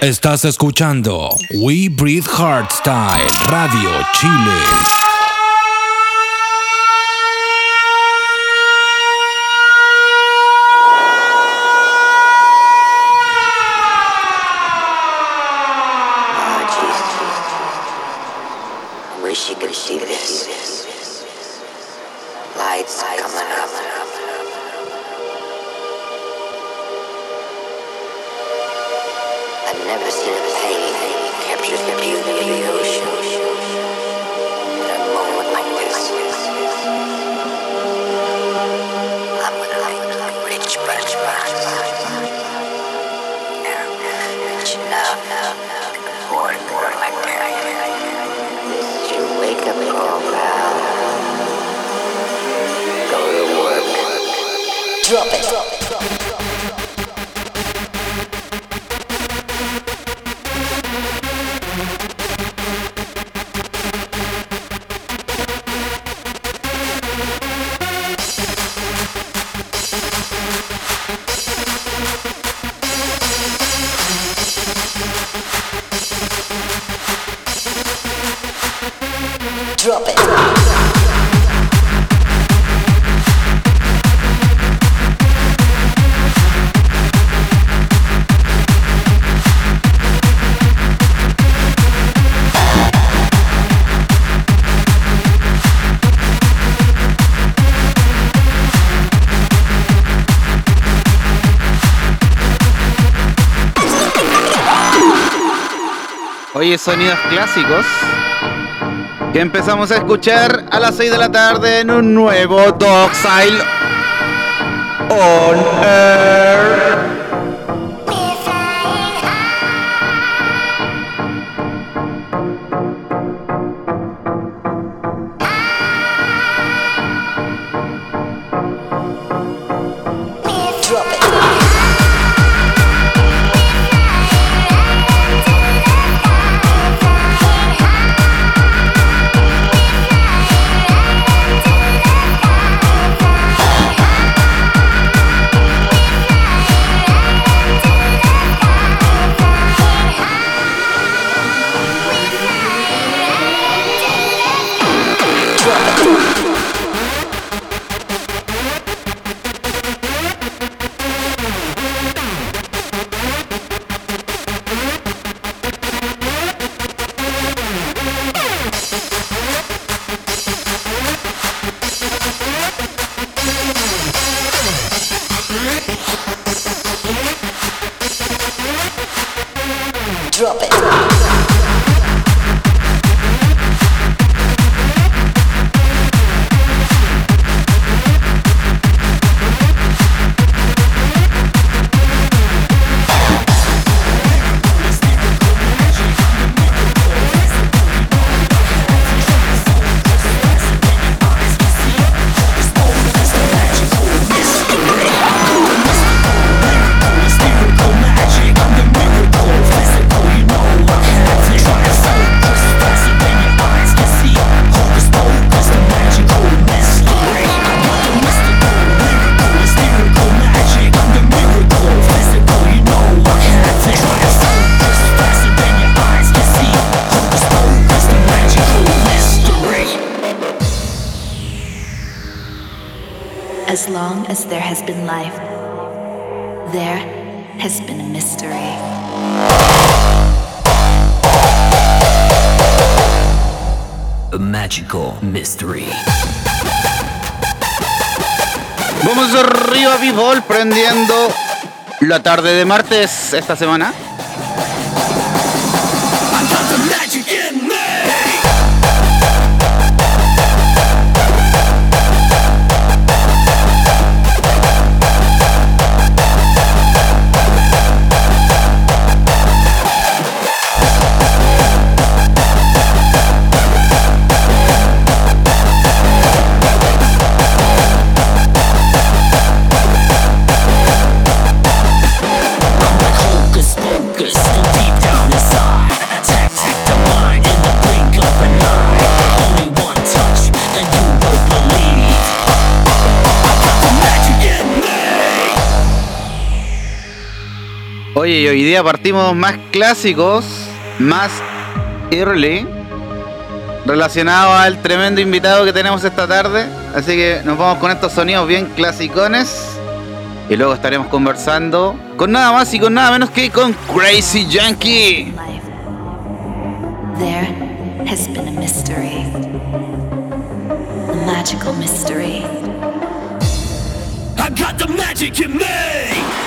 Estás escuchando We Breathe Hardstyle Radio Chile. Sonidos clásicos que empezamos a escuchar a las 6 de la tarde en un nuevo Dogstyle On Air. Prendiendo la tarde de martes esta semana. Oye, y hoy día partimos más clásicos, más early, relacionado al tremendo invitado que tenemos esta tarde. Así que nos vamos con estos sonidos bien clasicones. Y luego estaremos conversando con nada más y con nada menos que con Crazy Yankee. There has been a mystery. A magical mystery. I got the magic in me!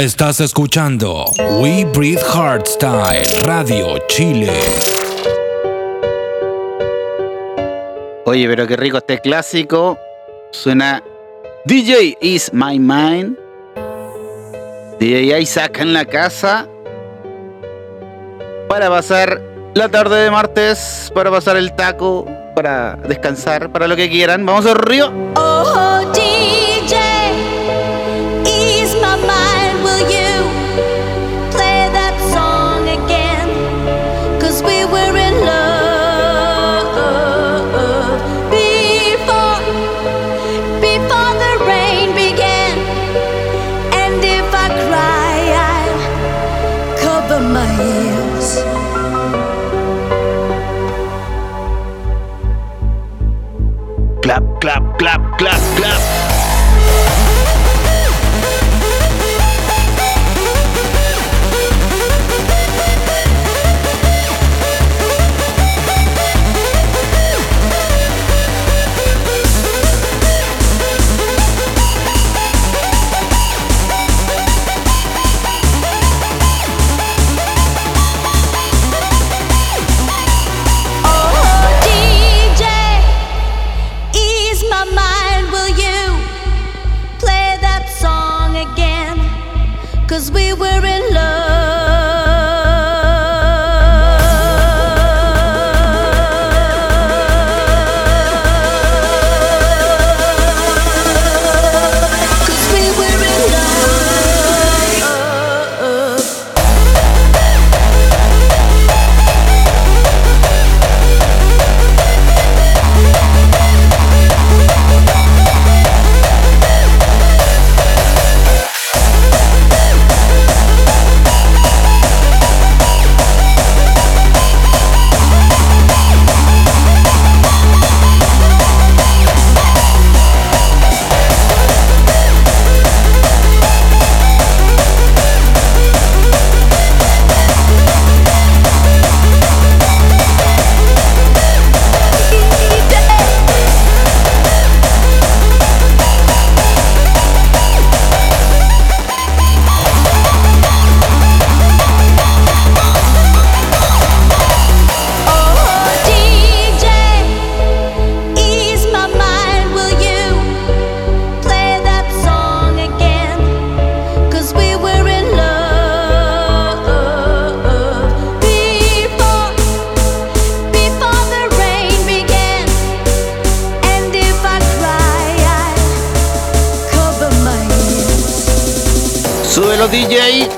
Estás escuchando We Breathe Hardstyle Radio Chile. Oye, pero qué rico este clásico. Suena DJ Is My Mind. DJ Isaac en la casa. Para pasar la tarde de martes, para pasar el taco, para descansar, para lo que quieran. Vamos al río. Oh, DJ.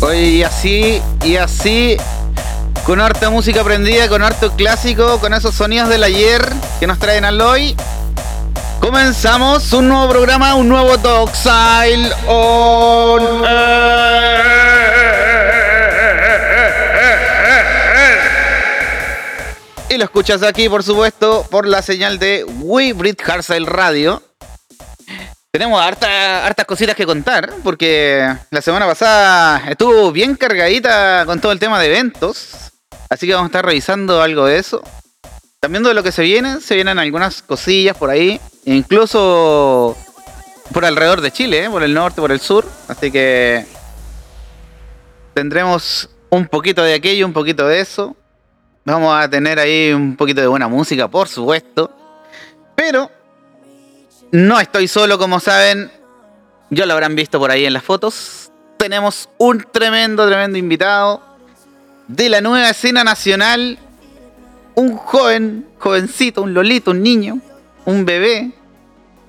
Oye, y así, y así, con harta música prendida, con harto clásico, con esos sonidos del ayer que nos traen al hoy. Comenzamos un nuevo programa, un nuevo Doxile on escuchas aquí, por supuesto, por la señal de We Hardstyle Radio. Tenemos harta- hartas cositas que contar, porque la semana pasada estuvo bien cargadita con todo el tema de eventos. Así que vamos a estar revisando algo de eso. También de lo que se viene, se vienen algunas cosillas por ahí, e incluso por alrededor de Chile, ¿eh? por el norte, por el sur. Así que tendremos un poquito de aquello, un poquito de eso. Vamos a tener ahí un poquito de buena música, por supuesto. Pero no estoy solo, como saben. Ya lo habrán visto por ahí en las fotos. Tenemos un tremendo, tremendo invitado de la nueva escena nacional. Un joven, jovencito, un lolito, un niño, un bebé.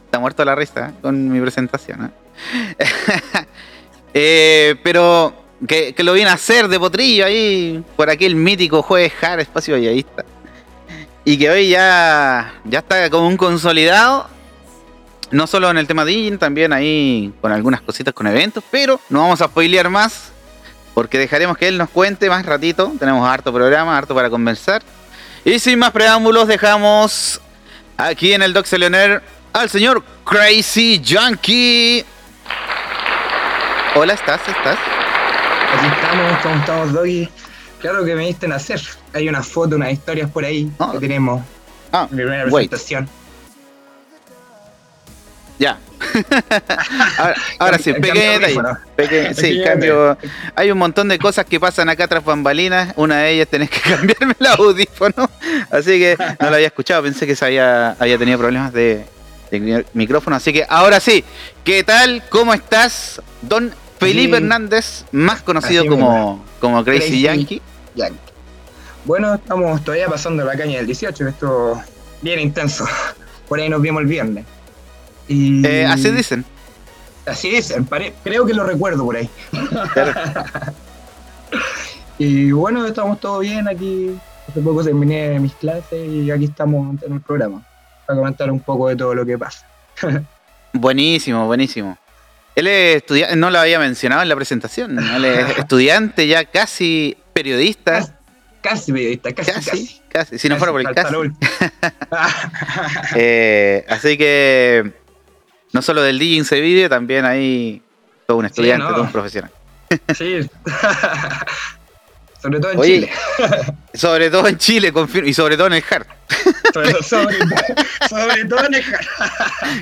Está muerto la risa con mi presentación. ¿eh? Eh, pero que, que lo viene a hacer de potrillo ahí por aquel mítico jueves Hard Espacio Valladista. Y que hoy ya, ya está como un consolidado. No solo en el tema DJ, también ahí con algunas cositas con eventos, pero no vamos a spoilear más. Porque dejaremos que él nos cuente más ratito. Tenemos harto programa, harto para conversar. Y sin más preámbulos, dejamos aquí en el Doc Leoner al señor Crazy Junkie. Hola, ¿estás? ¿Estás? Estamos, ¿cómo estamos, Doggy? Claro que me diste nacer. Hay unas fotos, unas historias por ahí Ah. que tenemos Ah, mi primera wait, presentación. ya. ahora, ahora sí, pequeño detalle. Peque- sí, cambio. Hay un montón de cosas que pasan acá tras bambalinas. Una de ellas tenés que cambiarme el audífono. Así que no lo había escuchado. Pensé que se había, había tenido problemas de, de mi- micrófono. Así que ahora sí. ¿Qué tal? ¿Cómo estás? Don Felipe. Hernández, más conocido Así como, como Crazy, Crazy. Yankee. Ya. Bueno, estamos todavía pasando la caña del 18, que esto bien intenso. Por ahí nos vimos el viernes. Y Eh, así dicen. Así dicen, pare- creo que lo recuerdo por ahí. Claro. Y bueno, estamos todos bien aquí. Hace poco terminé mis clases y aquí estamos en el programa para comentar un poco de todo lo que pasa. Buenísimo, buenísimo. Él es estudiante, no lo había mencionado en la presentación. Él es estudiante, ya casi periodista. Casi, periodista, casi, casi. Casi, casi. Si no fuera por el casi. Eh, así que no solo del DJ se vive, también hay todo un estudiante, no. todo un profesional. sí. sobre todo en Oye, Chile. Sobre todo en Chile, confirmo, y sobre todo en el hard. Sobre, sobre- sobre todo en el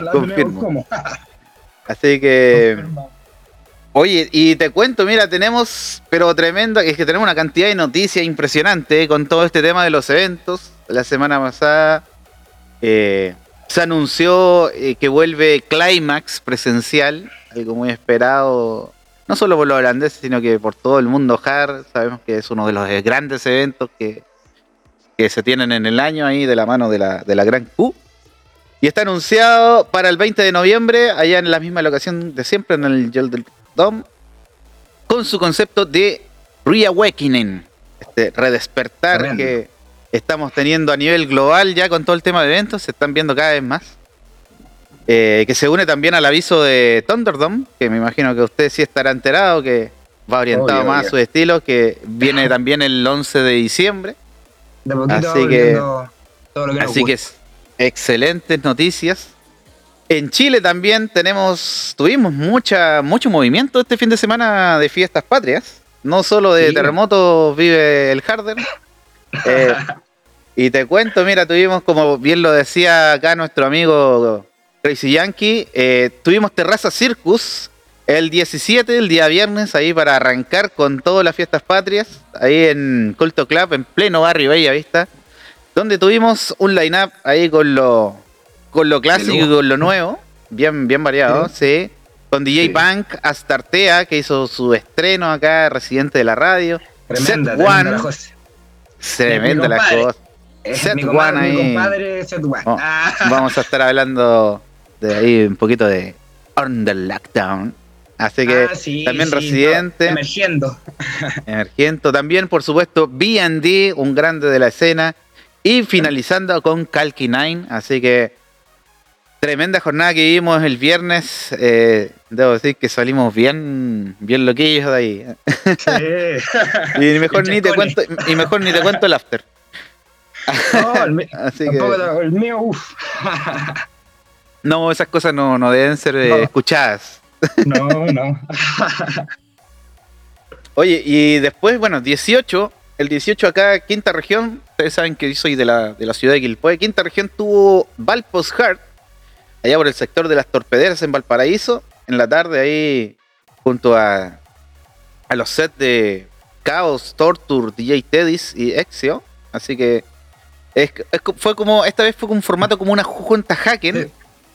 La Confirmo. tenemos como. Así que, oye, y te cuento, mira, tenemos, pero tremendo, es que tenemos una cantidad de noticias impresionante con todo este tema de los eventos. La semana pasada eh, se anunció eh, que vuelve Climax presencial, algo muy esperado, no solo por los holandeses, sino que por todo el mundo hard. Sabemos que es uno de los grandes eventos que, que se tienen en el año ahí de la mano de la, de la Gran Q. Y está anunciado para el 20 de noviembre, allá en la misma locación de siempre, en el Yelder Dome, con su concepto de Reawakening, este redespertar Tremendo. que estamos teniendo a nivel global ya con todo el tema de eventos, se están viendo cada vez más. Eh, que se une también al aviso de Thunderdome, que me imagino que usted sí estará enterado, que va orientado Obvio, más obvio. a su estilo, que viene también el 11 de diciembre. De poquito Así que- todo lo que Así que excelentes noticias. En Chile también tenemos, tuvimos mucha, mucho movimiento este fin de semana de fiestas patrias. No solo de Sí. terremotos vive el Harder. Eh, y te cuento, mira, tuvimos, como bien lo decía acá nuestro amigo Crazy Yankee, eh, tuvimos Terraza Circus el 17, el día viernes, ahí para arrancar con todas las fiestas patrias, ahí en Culto Club, en pleno barrio Bella Vista donde tuvimos un line-up ahí con lo, con lo clásico y con lo nuevo, bien, bien variado, sí. Con DJ Sí. Punk, Astartea, que hizo su estreno acá, residente de la radio. Tremenda, Set tremenda One, la José. tremenda la cosa. Set mi, compadre, One mi ahí. compadre Set One. Oh, Ah, Vamos a estar hablando de ahí un poquito de On the Lockdown. Así que ah, sí, también sí, Residente, no, emergiendo. Emergento. También, por supuesto, BD, un grande de la escena. Y finalizando con Kalki 9. Así que tremenda jornada que vivimos el viernes. Eh, debo decir que salimos bien, bien loquillos de ahí. Sí. Y mejor ni te cuento, y mejor ni te cuento el after. No, el, mi- Así que el mío, uff. no, esas cosas no, no deben ser eh, No. escuchadas. No, no. Oye, y después, bueno, 18, el 18 acá, quinta región, ustedes saben que yo soy de la, de la ciudad de Quilpué, quinta región tuvo Valpos Heart, allá por el sector de las torpederas en Valparaíso, en la tarde ahí, junto a, a los sets de Chaos, Torture, DJ Teddys y Exio, así que es, es co- fue como, esta vez fue con un formato como una junta Hacken, Sí.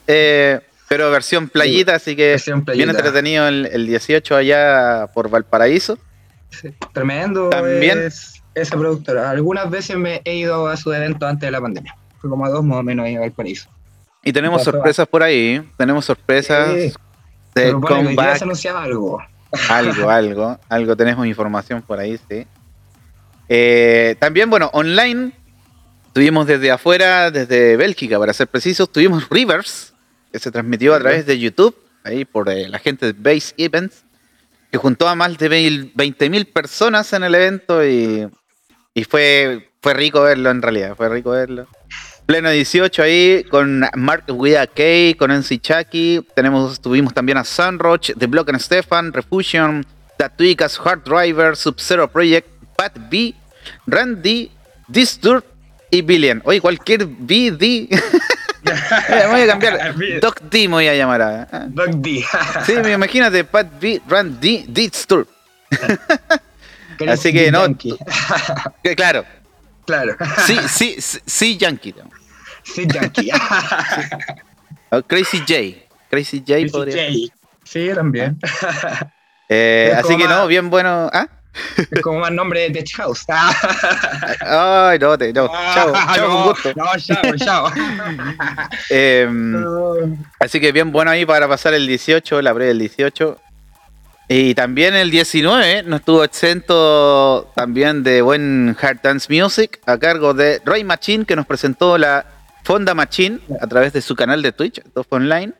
eh, pero versión playita, así que Versión bien entretenido el, el 18 allá por Valparaíso. Sí, Tremendo También- es esa productora. Algunas veces me he ido a sus eventos antes de la pandemia. Fue como a dos más o menos ahí a Valparaíso. Y tenemos sorpresas por ahí. ¿eh? Tenemos sorpresas Sí, de que comeback. se anunciaba algo. Algo, algo. Algo tenemos información por ahí, sí. Eh, también, bueno, online. Tuvimos desde afuera, desde Bélgica, para ser precisos, tuvimos Rivers, que se transmitió a través de YouTube, ahí por eh, la gente de Base Events, que juntó a más de 20.000 personas en el evento y, y fue, fue rico verlo en realidad, fue rico verlo. Pleno 18 ahí con Mark Wida K, con NC Chucky. Tenemos, tuvimos también a Sunroach, The Block and Stefan, Refusion, Tatuicas, Hard Driver, Sub-Zero Project, Pat B, Randy, Disturb y Billion. Oye, cualquier BD. voy a cambiar. Doc D me voy a llamar. a- ah. Doc D. Sí, me imagínate, Pat B, Randy, Disturb. Así que no, claro, claro. sí, sí, sí, sí, Yankee. Sí, Yankee. Oh, Crazy J. Crazy J Crazy podría. J. Sí, también. Eh, así que no, bien bueno. ¿Ah? Es como más nombre de Tech House. Ay, no, te, no. Chao, chao, no, con gusto. No, chao, chao. Em, así que bien bueno ahí para pasar el 18, la previa del 18. Y también el 19 no estuvo exento también de buen Hard Dance Music a cargo de Roy Machine que nos presentó la Fonda Machine a través de su canal de Twitch, fue online.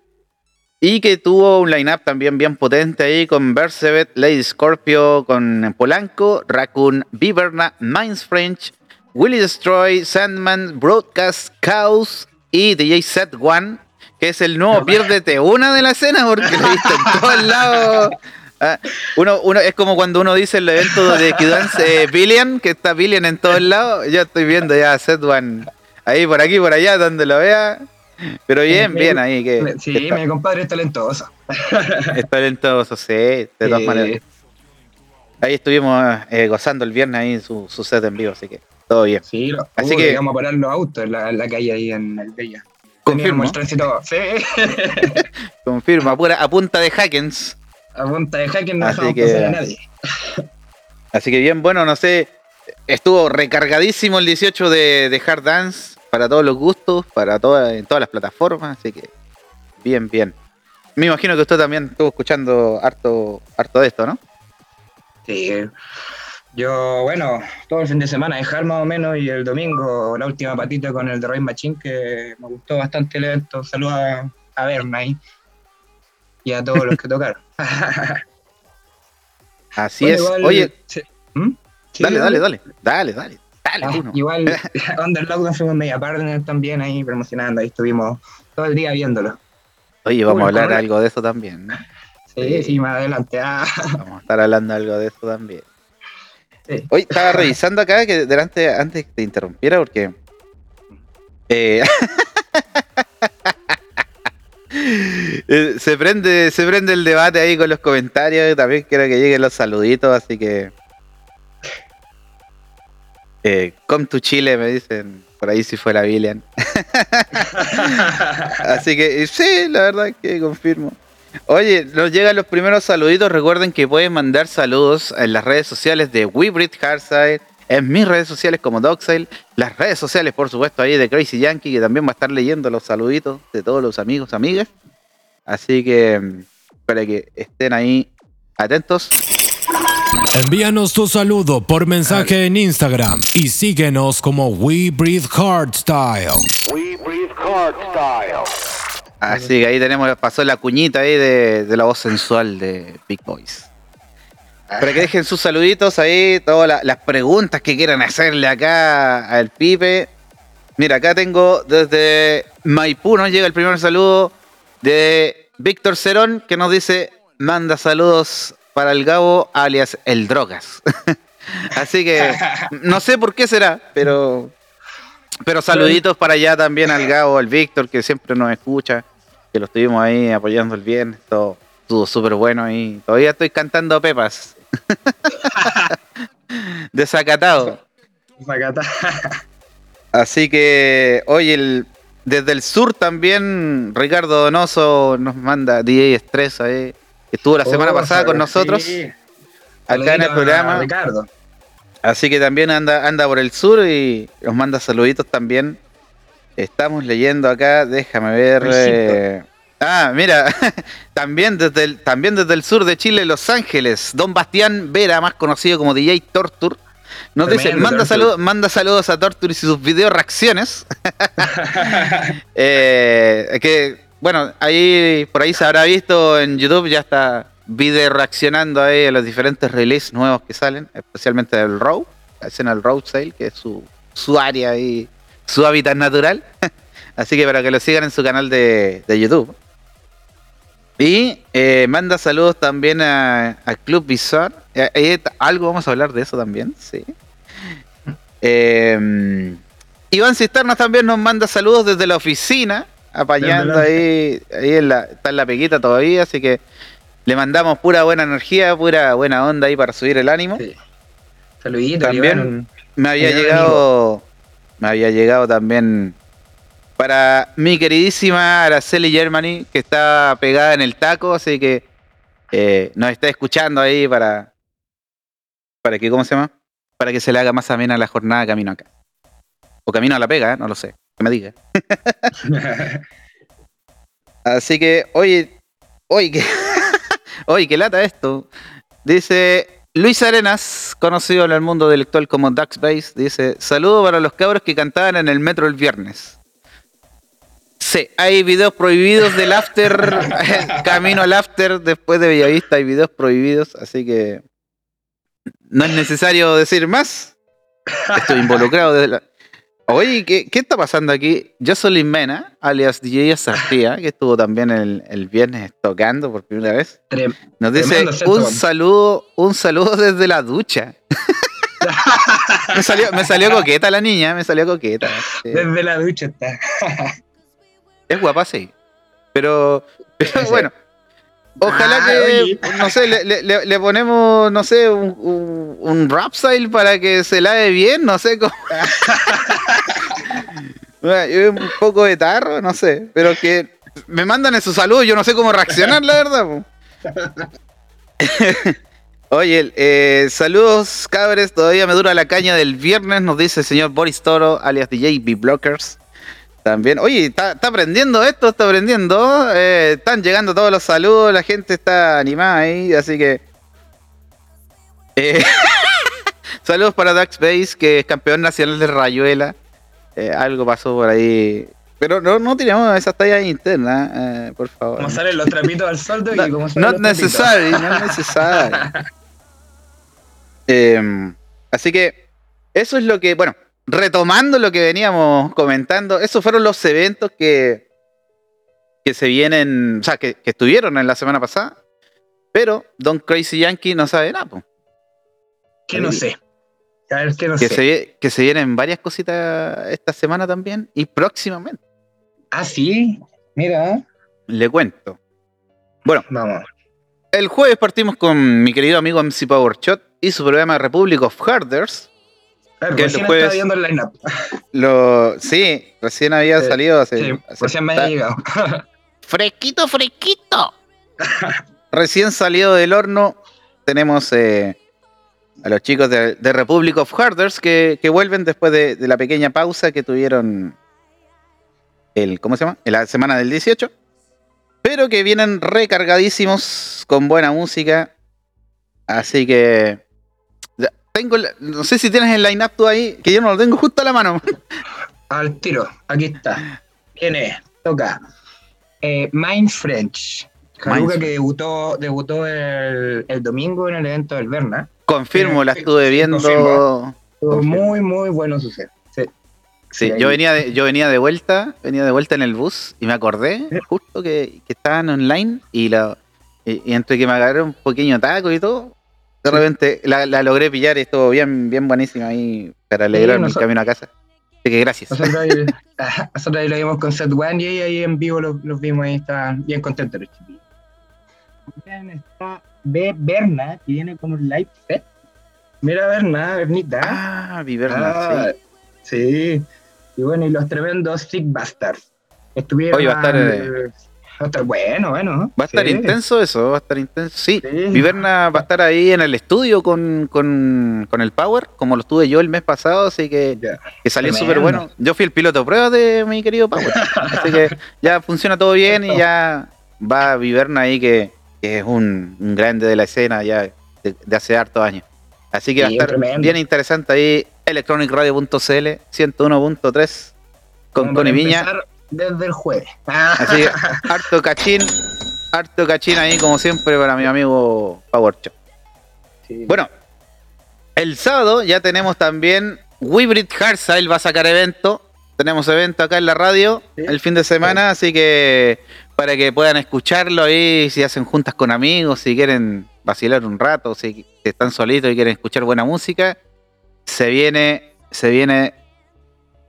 Y que tuvo un line-up también bien potente ahí con Bercebet, Lady Scorpio, con Polanco, Raccoon, Viverna, Minds French, Willy Destroy, Sandman, Broadcast, Chaos y DJ Set One, que es el nuevo Piérdete una de la escena porque lo he visto en todos lados. Ah, uno, uno, es como cuando uno dice el evento de Q-Dance eh, Billion, que está Billion en todos lados. Yo estoy viendo ya a Set One ahí por aquí, por allá, donde lo vea. Pero bien, bien ahí. Que, Sí, que mi compadre es talentoso. es talentoso, sí, de todas Eh, maneras. Ahí estuvimos eh, gozando el viernes ahí su, su set en vivo, así que todo bien. Sí, lo, Así uh, que- íbamos a parar los autos en la, en la calle ahí en el Bella. Confirmo, el tránsito, sí, confirma, pura, a punta de hackens. a punta de hacker no Así que- pasar a nadie. Así que bien, bueno, no sé, estuvo recargadísimo el 18 de, de Hard Dance para todos los gustos, para todas, en todas las plataformas, así que bien, bien. Me imagino que usted también estuvo escuchando harto, harto de esto, ¿no? Sí. Yo, bueno, todo el fin de semana dejar más o menos y el domingo la última patita con el de Roy Machine que me gustó bastante el evento. Saludos a, a Berna ahí y a todos los que tocaron. Así Bueno, es. igual- Oye, sí. ¿Mm? Sí, dale, dale, dale, dale, dale, dale, Ah, tú no. igual Under Lockdown fuimos media partner también ahí promocionando, ahí estuvimos todo el día viéndolo. Oye, vamos a hablar ¿cómo le- algo de eso también, ¿no? Sí, sí, más adelante. Ah, Vamos a estar hablando algo de eso también. sí. Hoy estaba revisando acá que delante, antes que te interrumpiera, porque. eh, eh, se prende, se prende el debate ahí con los comentarios. También quiero que lleguen los saluditos, así que. Eh, come to Chile, me dicen. Por ahí si fuera Billion. Así que sí, la verdad es que confirmo. Oye, nos llegan los primeros saluditos. Recuerden que pueden mandar saludos en las redes sociales de WeBreed Hardside, en mis redes sociales como Doxile, las redes sociales, por supuesto, ahí de Crazy Yankee, que también va a estar leyendo los saluditos de todos los amigos, amigas. Así que mm, para que estén ahí atentos. Envíanos tu saludo por mensaje en Instagram y síguenos como We Breathe Hardstyle. Así que ahí tenemos, pasó la cuñita ahí de, de la voz sensual de Big Boys. Para que dejen sus saluditos ahí, todas la- las preguntas que quieran hacerle acá al Pipe. Mira, acá tengo desde Maipú, nos llega el primer saludo de Víctor Cerón, que nos dice, manda saludos para el Gabo, alias el Drogas. Así que, no sé por qué será, pero... Pero saluditos para allá también al Gabo, al Víctor, que siempre nos escucha, que lo estuvimos ahí apoyando el bien, todo estuvo súper bueno y todavía estoy cantando pepas. Desacatado. Zacata. Así que hoy el, desde el sur también Ricardo Donoso nos manda DJ Estrés ahí, que estuvo la semana Oh, pasada con sí. nosotros acá en el programa. Ricardo. Así que también anda, anda por el sur y nos manda saluditos también. Estamos leyendo acá, déjame ver. Eh, Ah, mira, también desde, el, también desde el sur de Chile, Los Ángeles, Don Bastián Vera, más conocido como DJ Tortur, nos dice, manda, saludos manda saludos a Tortur y sus video reacciones. Eh, que, bueno, ahí por ahí se habrá visto en YouTube, ya está video reaccionando ahí a los diferentes releases nuevos que salen, especialmente del Road, la escena del Road Sale, que es su, su área y su hábitat natural. Así que para que lo sigan en su canal de, de YouTube. Y eh, manda saludos también a, a Club Bizarre. Eh, eh, algo vamos a hablar de eso también, sí. Eh, Iván Cisternas también nos manda saludos desde la oficina, apañando ahí, ahí en la, está en la peguita todavía, así que le mandamos pura buena energía, pura buena onda ahí para subir el ánimo. Sí. Saludito, También Iván. me había llegado, me había llegado también para mi queridísima Araceli Germany, que está pegada en el taco, así que eh, nos está escuchando ahí para, para que, ¿cómo se llama? Para que se le haga más amena la jornada camino acá. O camino a la pega, ¿eh? no lo sé, que me diga. Así que, oye, oye, que, oye, que lata esto. Dice Luis Arenas, conocido en el mundo intelectual como Ducksbase, dice: Saludo para los cabros que cantaban en el metro el viernes. Sí, hay videos prohibidos del after, camino al after después de Bellavista, hay videos prohibidos, así que no es necesario decir más. Estoy involucrado desde la... Oye, ¿qué, qué está pasando aquí? Jocelyn Mena, alias DJ Sartía, que estuvo también el, el viernes tocando por primera vez, nos dice un saludo, un saludo desde la ducha. me, salió, me salió coqueta la niña, me salió coqueta. sí. Desde la ducha está. Es guapa, sí. Pero, pero bueno. Ojalá Ah, que, oye. no sé, le, le- ponemos, no sé, un, un, un rap style para que se lave bien, no sé cómo. Bueno, un poco de tarro, no sé, pero que me mandan esos saludos, yo no sé cómo reaccionar, la verdad. Oye, eh, saludos cabres, todavía me dura la caña del viernes, nos dice el señor Boris Toro, alias DJ B-Blockers. También, oye, está, está aprendiendo esto, está aprendiendo. eh, están llegando todos los saludos, la gente está animada ahí, así que. eh, saludos para Dax Base, que es campeón nacional de Rayuela. Eh, algo pasó por ahí. Pero no, no tiramos esas tallas internas, por favor. Como salen los trapitos al soldo No, y como salen not necessary, not necessary. Así que eso es lo que, bueno, retomando lo que veníamos comentando, esos fueron los eventos que, que se vienen, o sea, que, que estuvieron en la semana pasada, pero Don Crazy Yankee no sabe nada, po. Que no sé. A ver, que no que, sé. se, que se vienen varias cositas esta semana también y próximamente, Ah, sí. Mira. le cuento. Bueno, Vamos. El jueves partimos con mi querido amigo MC Powershot y su programa Republic of Harders. A ver, Que recién jueves- estaba viendo el line-up. Lo, sí, recién había salido hace, Sí, hace- recién me había llegado. Fresquito, fresquito. recién salido del horno. Tenemos eh, a los chicos de, de Republic of Harders que, que vuelven después de, de la pequeña pausa que tuvieron el, ¿cómo se llama? En la semana del 18. Pero que vienen recargadísimos con buena música. Así que tengo, la- no sé si tienes el line-up tú ahí, que yo no lo tengo justo a la mano. Al tiro, aquí está. ¿Quién es? Toca. Eh, Mind French. Mind que debutó, debutó el, el domingo en el evento del Berna. Confirmo, la Sí, estuve viendo. confirmo. Muy, muy bueno su set. Sí. Yo venía de, yo venía de vuelta, venía de vuelta en el bus y me acordé justo que, que estaban online y, la, y, y entre que me agarré un pequeño taco y todo, de repente la, la logré pillar y estuvo bien, bien buenísima ahí para alegrarme el noso- camino a casa. Así que gracias. Nosotros ahí, nosotros ahí lo vimos con Set One y ahí, ahí en vivo los, los vimos y estaban bien contentos los chiquillos. También está B. Berna, que viene con un live set. Mira Berna, Bernita. Ah, Viverna, Ah, sí. sí. Y bueno, y los tremendos Sick Bastards. Estuvieron. Oye, va a estar, eh, va a estar bueno, bueno. Va a estar Sí. intenso eso, va a estar intenso. Sí, Sí. Viverna va a estar ahí en el estudio con, con, con el Power, como lo estuve yo el mes pasado, así que que salió súper bueno. Yo fui el piloto prueba de mi querido Power. Así que ya funciona todo bien y ya va Viverna ahí que, que es un, un grande de la escena ya de, de hace hartos años. Así que va a estar tremendo. bien interesante ahí electronicradio.cl 101.3 con a Viña. empezar Desde el jueves. Así que harto cachín, harto cachín ahí como siempre para mi amigo Power Chop. Sí. Bueno, el sábado ya tenemos también Wybrid Hardstyle va a sacar evento. Tenemos evento acá en la radio Sí. el fin de semana, así que para que puedan escucharlo ahí, si hacen juntas con amigos, si quieren vacilar un rato, si están solitos y quieren escuchar buena música, se viene, se viene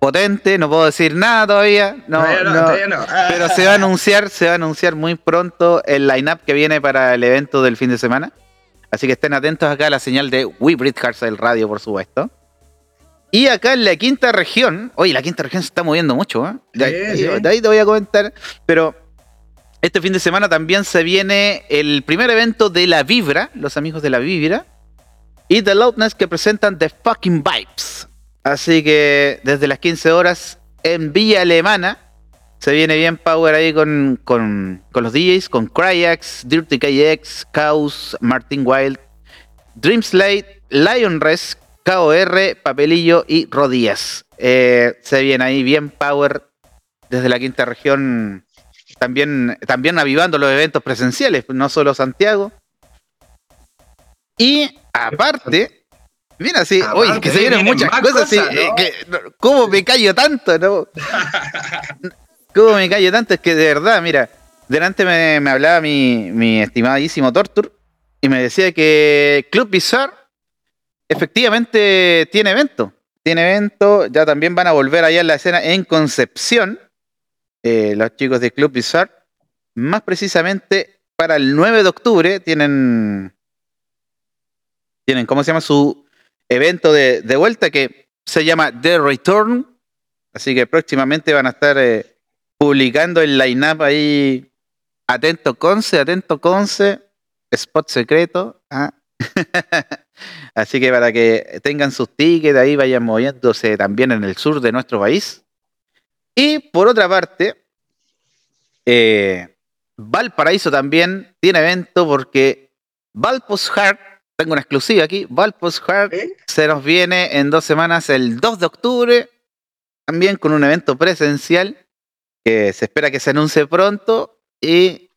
potente, no puedo decir nada todavía, no, no, no, todavía no. pero se va a anunciar, se va a anunciar muy pronto el line-up que viene para el evento del fin de semana. Así que estén atentos acá a la señal de We Breathe Hardstyle Radio, por supuesto. Y acá en la quinta región, oye, la quinta región se está moviendo mucho, ¿eh? De, Sí, ahí, sí. de ahí te voy a comentar, pero este fin de semana también se viene el primer evento de La Vibra, los amigos de La Vibra, y The Loudness que presentan The Fucking Vibes. Así que desde las 15 horas en Villa Alemana se viene bien Power ahí con, con, con los DJs, con Cryax, Dirty KX, Chaos, Martin Wild, Dreamslate, Lion Res, KOR, Papelillo y Rodías. Eh, se viene ahí bien Power desde la quinta región, también, también avivando los eventos presenciales, no solo Santiago. Y aparte, mira, sí, Aparte, oye, que se vienen muchas cosas, cosas, ¿no? eh, que, ¿cómo me callo tanto? No? ¿Cómo me callo tanto? Es que de verdad, mira, delante me, me hablaba mi, mi estimadísimo Tortur y me decía que Club Bizarre efectivamente tiene evento. Tiene evento, ya también van a volver allá en la escena en Concepción, eh, los chicos de Club Bizarre. Más precisamente para el 9 de octubre tienen, tienen ¿cómo se llama? Su evento de, vuelta que se llama The Return. Así que próximamente van a estar eh, publicando el line-up ahí. Atento Conce, atento Conce, spot secreto. ah. Así que para que tengan sus tickets ahí, vayan moviéndose también en el sur de nuestro país. Y por otra parte, eh, Valparaíso también tiene evento porque Valpos Heart, tengo una exclusiva aquí, Valpos Heart ¿Eh? se nos viene en dos semanas el 2 de octubre, también con un evento presencial que se espera que se anuncie pronto y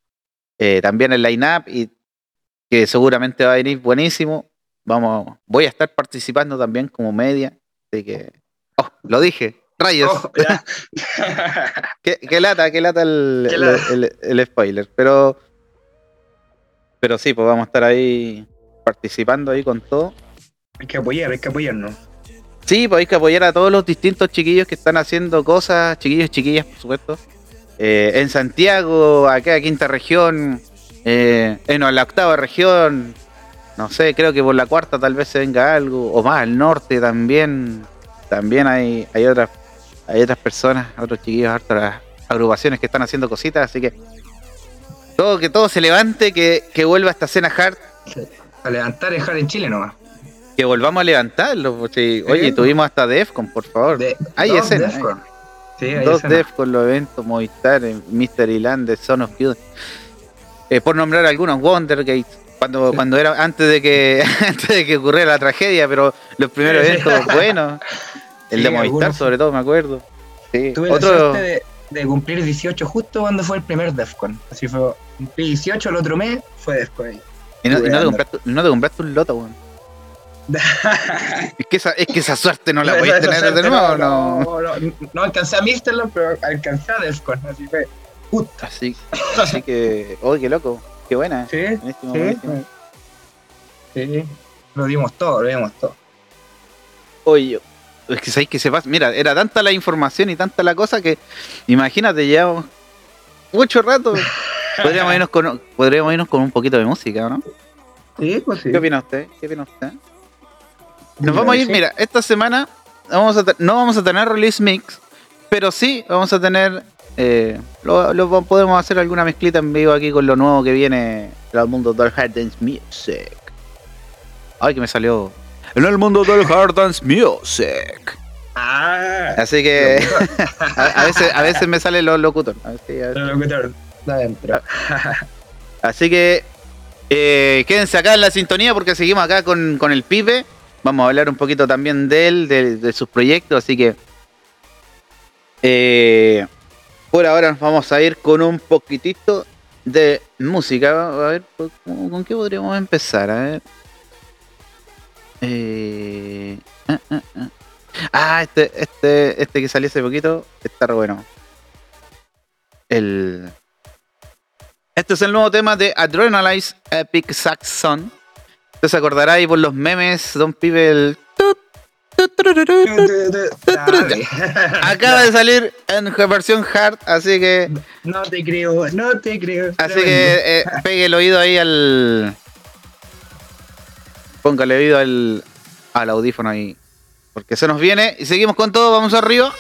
eh, también el line-up y que seguramente va a venir buenísimo. Vamos, voy a estar participando también como media, así que, oh, lo dije, rayos, Oh, qué, qué lata, qué lata el, Qué el- lata. el- el spoiler, pero, pero sí, pues vamos a estar ahí participando ahí con todo. hay que apoyar, hay que apoyarnos. Sí, pues hay que apoyar a todos los distintos chiquillos que están haciendo cosas, chiquillos y chiquillas, por supuesto. Eh, en Santiago, acá, quinta región, eh, en la octava región, no sé, creo que por la cuarta tal vez se venga algo, o más al norte también, también hay, hay otras, hay otras personas, otros chiquillos, otras agrupaciones que están haciendo cositas, así que todo que todo se levante, que, que vuelva esta escena hard A levantar y dejar en Chile nomás. que volvamos a levantarlo. pues, sí. Oye, tuvimos hasta Defcon, por favor. De- Hay dos escenas, Defcon. Sí, hay Dos escenas. Defcon, los eventos Movistar, en Mystery Land, de Son of Youth. Eh, por nombrar algunos, Wondergate, cuando, cuando era antes de que antes de que ocurriera la tragedia, pero los primeros eventos buenos. El de Movistar, algunos- sobre todo, me acuerdo. Sí. Tuve la Otro, suerte de, de cumplir 18 justo cuando fue el primer Defcon. Así fue. Cumplí 18 el otro mes, fue Defcon ahí. Y no, y no te compraste, no te compraste un loto, weón. Es que esa, es que esa suerte no la esa tener de nuevo, no. No, no, no alcancé a Misterland, pero alcancé a Defcon. Así fue. Justo. Así, así que, oh, qué loco, qué buena. Sí, Buenísimo, sí. Sí. Lo dimos todo, lo dimos todo. Oye, es que sabéis que se pasa. Mira, era tanta la información y tanta la cosa que, imagínate, llevamos mucho rato. Podríamos irnos con, podríamos irnos con un poquito de música, ¿no? Sí, pues sí. ¿Qué opina usted? ¿Qué opina usted? Nos vamos a ir, Sí. mira, esta semana vamos a no vamos a tener release mix, pero sí vamos a tener, eh, lo, lo podemos hacer alguna mezclita en vivo aquí con lo nuevo que viene del mundo del Hard Dance Music. Ay, que me salió. En el mundo del Hard Dance Music. Ah, Así que a, a veces, a veces me sale los locutor. A veces- a veces. el locutor adentro. Así que eh, quédense acá en la sintonía porque seguimos acá con, con el pibe. Vamos a hablar un poquito también de él, de, de sus proyectos. Así que eh, por ahora nos vamos a ir con un poquitito de música. A ver, ¿con, qué podríamos empezar? A ver. Eh, ah, ah, ah. Ah, este, este, este que salió hace poquito está re bueno. El. Este es el nuevo tema de Adrenalize Epic Saxon. Usted se acordará ahí por los memes, Don Pibe. Acaba de salir en versión hard, así que. No te creo, no te creo. Así que eh, pegue el oído ahí al. Póngale oído al, al audífono ahí. Porque se nos viene. Y seguimos con todo, vamos arriba.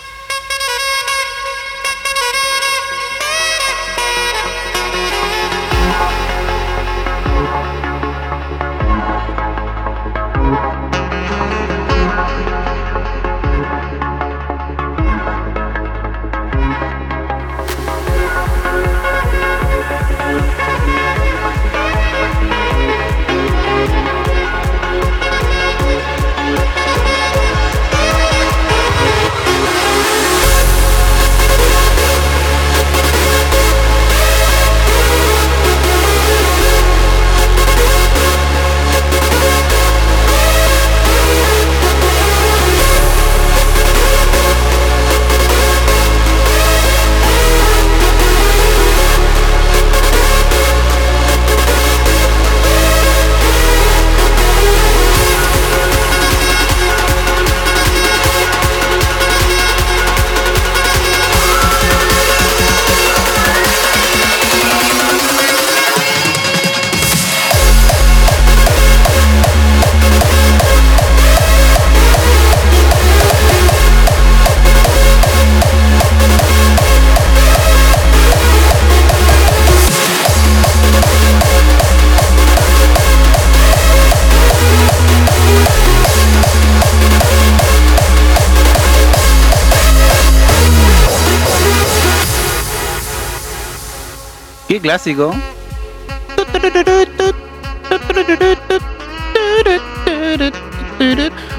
Clásico.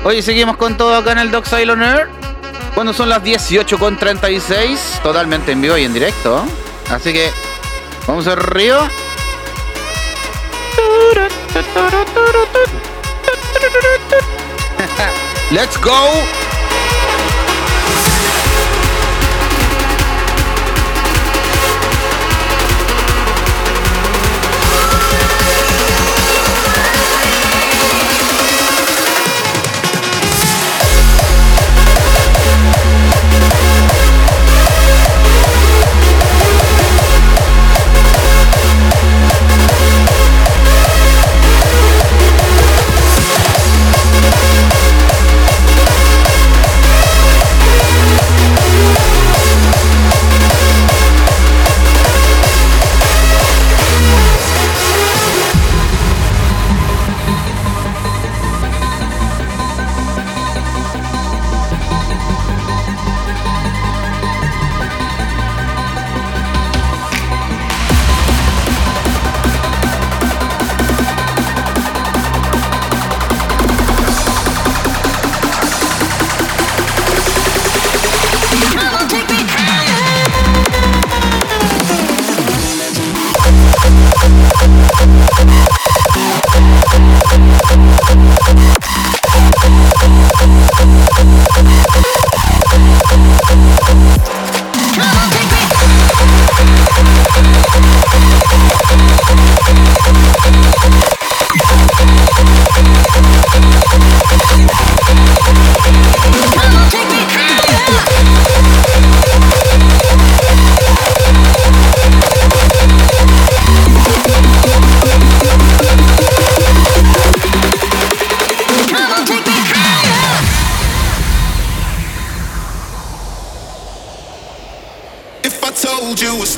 Hoy seguimos con todo acá en el Doc Air. Cuando son las 18.36, totalmente en vivo y en directo. Así que vamos arriba. Let's go.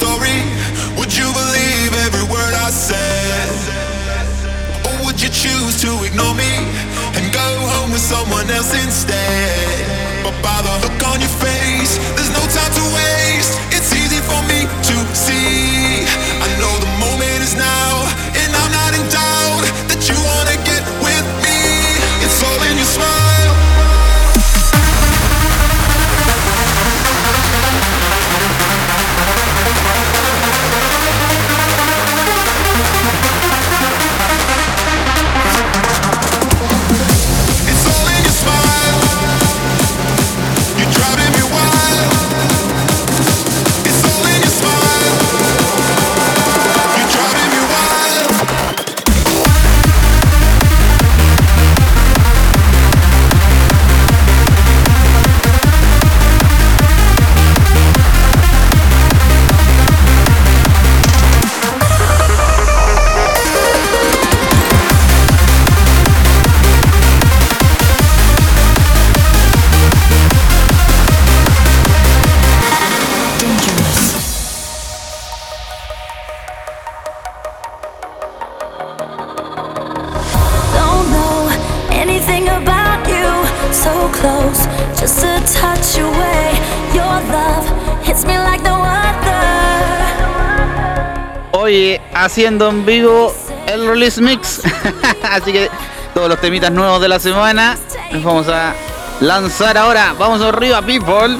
story? Would you believe every word I said? Or would you choose to ignore me and go home with someone else instead? But by the look on your face, there's no time to waste. It's easy for me to see. I know the moment is now. haciendo en vivo el release mix. Así que todos los temitas nuevos de la semana los vamos a lanzar ahora. Vamos arriba, people.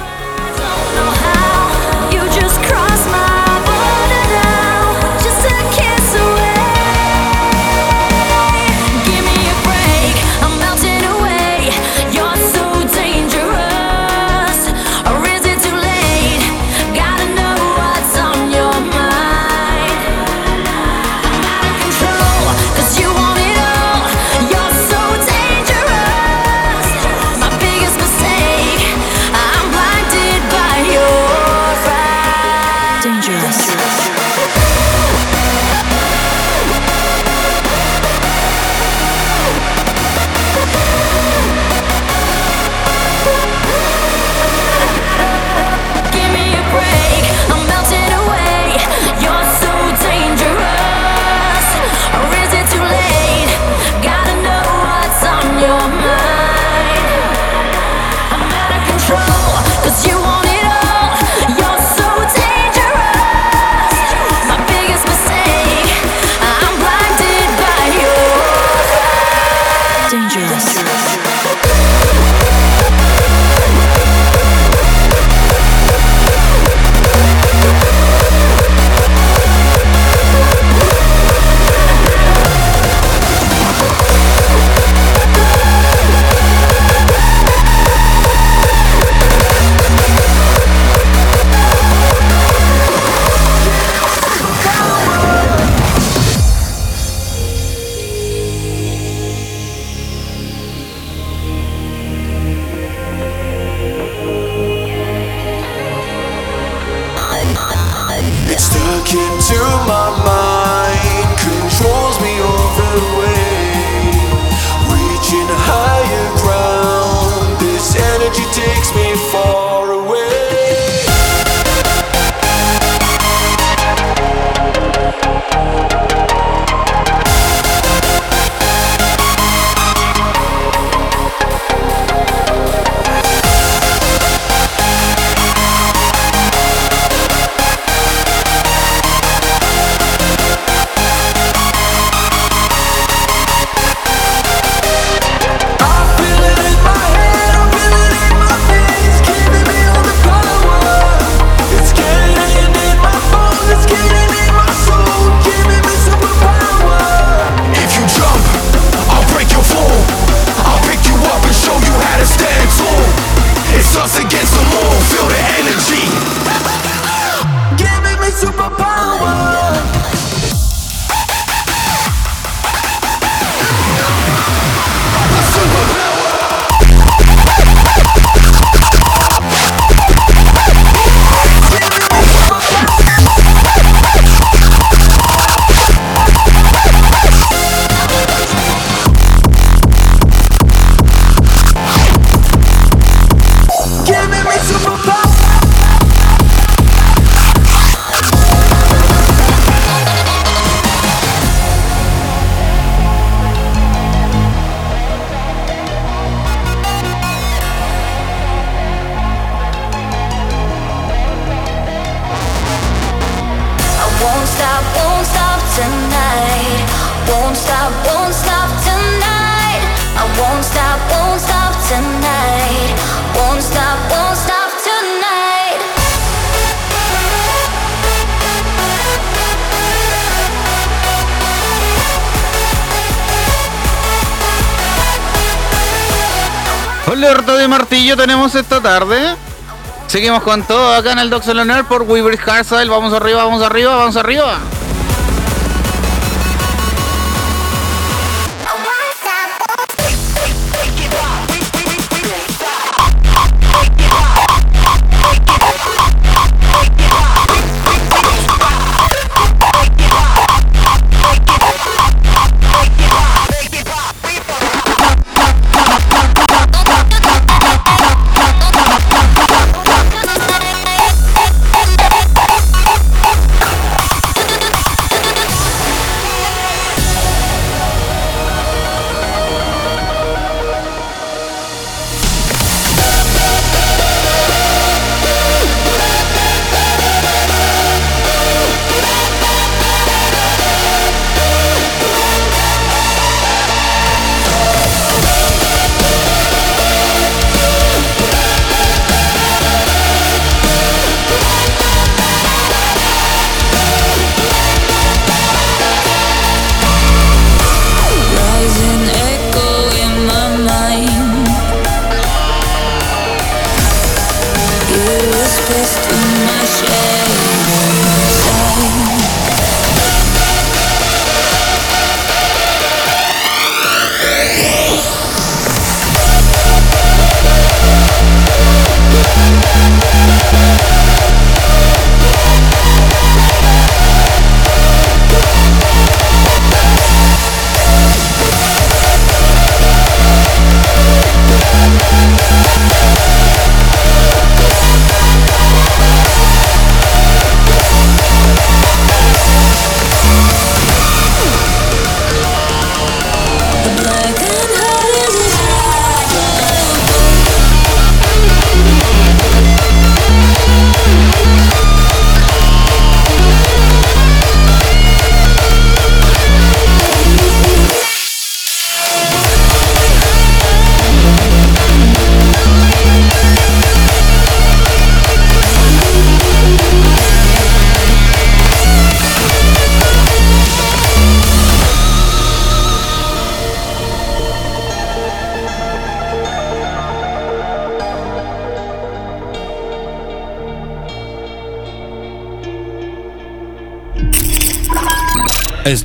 Tenemos esta tarde. Seguimos con todo acá en el Honor por Weaver Hardstyle. Vamos arriba, vamos arriba, vamos arriba.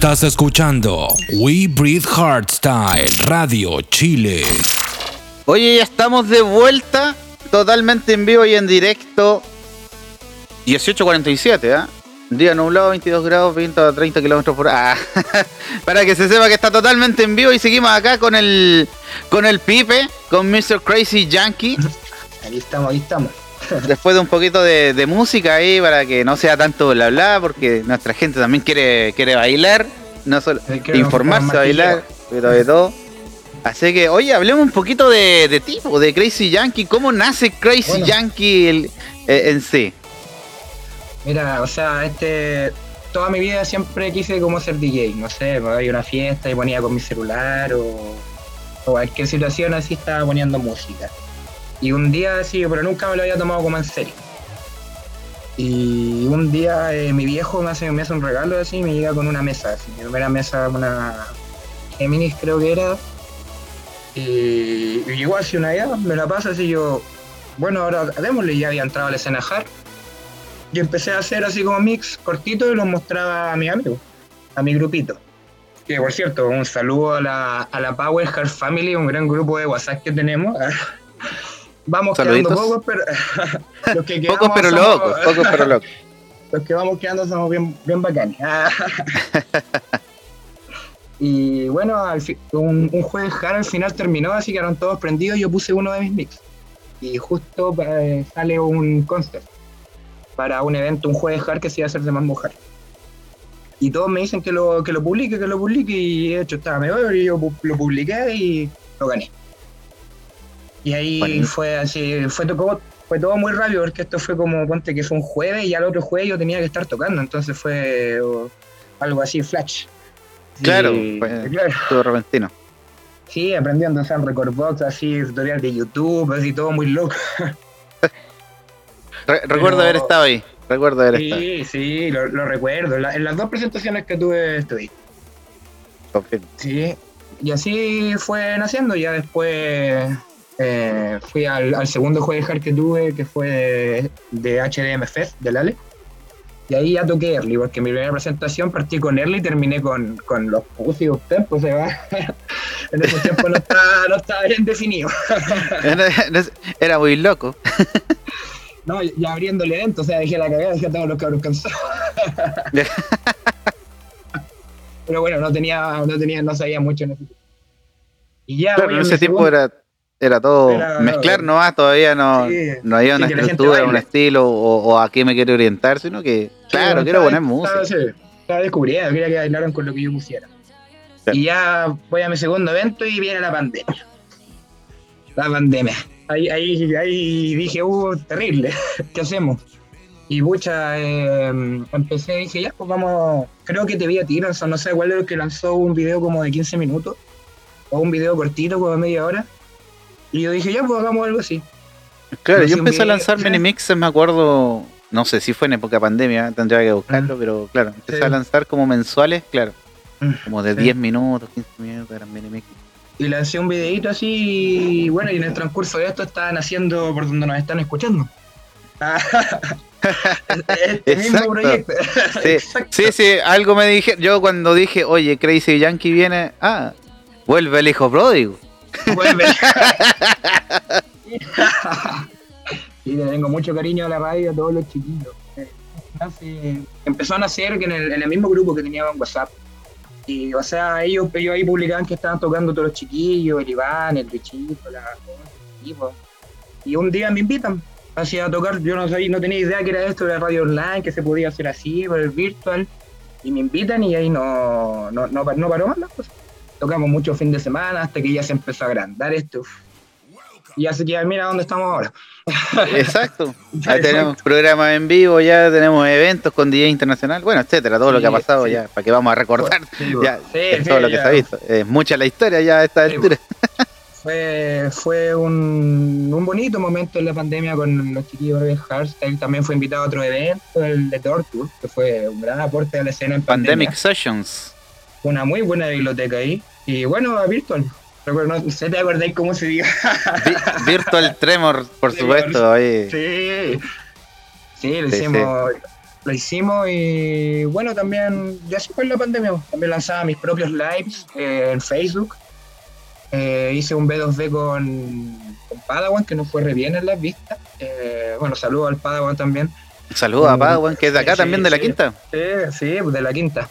Estás escuchando We Breathe Hardstyle Radio Chile. Oye, ya estamos de vuelta, totalmente en vivo y en directo. 18.47, ¿ah? Día nublado, 22 grados, viento a 30 kilómetros por hora. Ah, para que se sepa que está totalmente en vivo y seguimos acá con el con el Pipe, con Mr. Crazy Yankee. Ahí estamos, ahí estamos. Después de un poquito de, de música ahí para que no sea tanto bla bla, porque nuestra gente también quiere, quiere bailar, no solo informarse, bailar, pero de todo. Así que, oye, hablemos un poquito de, de tipo, de Crazy Yankee, ¿cómo nace Crazy Bueno. Yankee el- eh, en sí? Mira, o sea, este. Toda mi vida siempre quise como ser DJ. No sé, me voy a una fiesta y ponía con mi celular o. O cualquier situación así estaba poniendo música. Y un día así, pero nunca me lo había tomado como en serio. Y un día eh, mi viejo me hace, me hace un regalo así y me llega con una mesa. Así, mi primera mesa, una Géminis creo que era. Y, y igual así una idea, me la pasa así yo. Bueno, ahora démosle, ya había entrado a la escena empecé a hacer así como mix cortito y los mostraba a mis amigos, a mi grupito. Que por cierto, un saludo a la, a la Power Hard Family, un gran grupo de WhatsApp que tenemos. Vamos Saluditos. quedando pocos, pero los que Pocos pero somos- locos, pocos pero locos. los que vamos quedando somos bien, bien bacanes. y bueno, un, un jueves hard al final terminó, así que eran todos prendidos. Yo puse uno de mis mix. Y justo eh, sale un concert para un evento, un jueves hard que se iba a hacer de Mambo Hard. Y todos me dicen que lo, que lo publique, que lo publique. Y de hecho estaba mejor y yo lo publiqué y lo gané. Y ahí fue así, fue todo, fue todo muy rápido porque esto fue como, ponte que fue un jueves y al otro jueves yo tenía que estar tocando, entonces fue algo así, flash. Claro, Sí, fue- claro. Todo repentino. Sí, aprendiendo a usar Recordbox, así, tutorial de YouTube, así, todo muy loco. Re- recuerdo haber estado ahí. Recuerdo haber estado ahí. Sí, sí, lo, lo recuerdo. La- en las dos presentaciones que tuve estuve. confirmo. Sí, y así fue naciendo. Ya después eh, fui al, al segundo hard que tuve, que fue de, de HDM Fest, del Ale. Y ahí ya toqué Early, porque mi primera presentación partí con Early y terminé con, con los pussy tempos. Se va. en ese tiempo no estaba, no estaba bien definido. Era, muy loco. No, ya abriendo el evento, o sea, dejé la cagada, dejé a todos los cabros cansados. Pero bueno, no tenía, no tenía, no sabía mucho en ese tiempo. Y ya, Claro, en ese tiempo segundo- era, era todo Era- mezclar nomás, todavía no, Sí. no había una estructura, un estilo o, o a qué me quiero orientar, sino que, claro, quiero poner música. Estaba, descubriendo, quería que bailaran con lo que yo pusiera. Claro. Y ya voy a mi segundo evento y viene la pandemia. La pandemia. Ahí, ahí, ahí dije, uh, terrible, ¿qué hacemos? Y pucha, eh, empecé, dije, ya, pues vamos, creo que te vi a ti, no sé cuál era el que lanzó un video como de 15 minutos, o un video cortito, como de media hora. Y yo dije, ya, pues hagamos algo así. Claro, yo empecé a lanzar sí. mini mixes, me acuerdo, no sé si fue en época pandemia, tendría que buscarlo, Mm. pero claro, empecé Sí. a lanzar como mensuales, claro, Mm. como de Sí. 10 minutos, 15 minutos, eran mini mixes. y lancé un videito así y bueno y en el transcurso de esto estaban haciendo por donde nos están escuchando este mismo Exacto. proyecto Sí, Exacto. sí, sí, algo me dije, yo cuando dije, oye, Crazy Yankee viene, ah, vuelve el hijo pródigo. Vuelve. y le tengo mucho cariño a la radio a todos los chiquillos empezó a nacer en el, en el mismo grupo que teníamos en WhatsApp y o sea ellos, ellos ahí publicaban que estaban tocando todos los chiquillos el Iván, el Richito, la el equipo. y un día me invitan así a tocar, yo no sabía, no tenía idea que era esto de la radio online, que se podía hacer así, por el virtual, y me invitan y ahí no, no, no, no paró más la cosa. Tocamos mucho fin de semana hasta que ya se empezó a agrandar esto. Y así que mira dónde estamos ahora. Exacto. Ahí tenemos programas en vivo, ya tenemos eventos con DJ internacional, bueno, etcétera, todo lo que ha pasado sí. ya, para que vamos a recordar ya, es todo lo que ya. se ha visto. Es mucha la historia ya a esta altura. Fue, fue un, un bonito momento en la pandemia con los chiquillos de Hardstyle. También fue invitado a otro evento, el de Torture, que fue un gran aporte a la escena en pandemia. Pandemic Sessions. Una muy buena biblioteca ahí. Y bueno, a Virtual. Recuerdo, no sé, ¿te acordáis cómo se diga? Vi- Virtual Tremor, por supuesto. Sí. Sí, lo Sí, hicimos. Lo hicimos y bueno, también, ya fue en la pandemia, también lanzaba mis propios lives eh, en Facebook. Eh, hice un B2B con, con Padawan, que no fue re bien en las vistas. Eh, bueno, saludo al Padawan también. Saludos a Mm, Padawan, que es de acá sí, también, de la quinta. Sí, sí, pues de la quinta.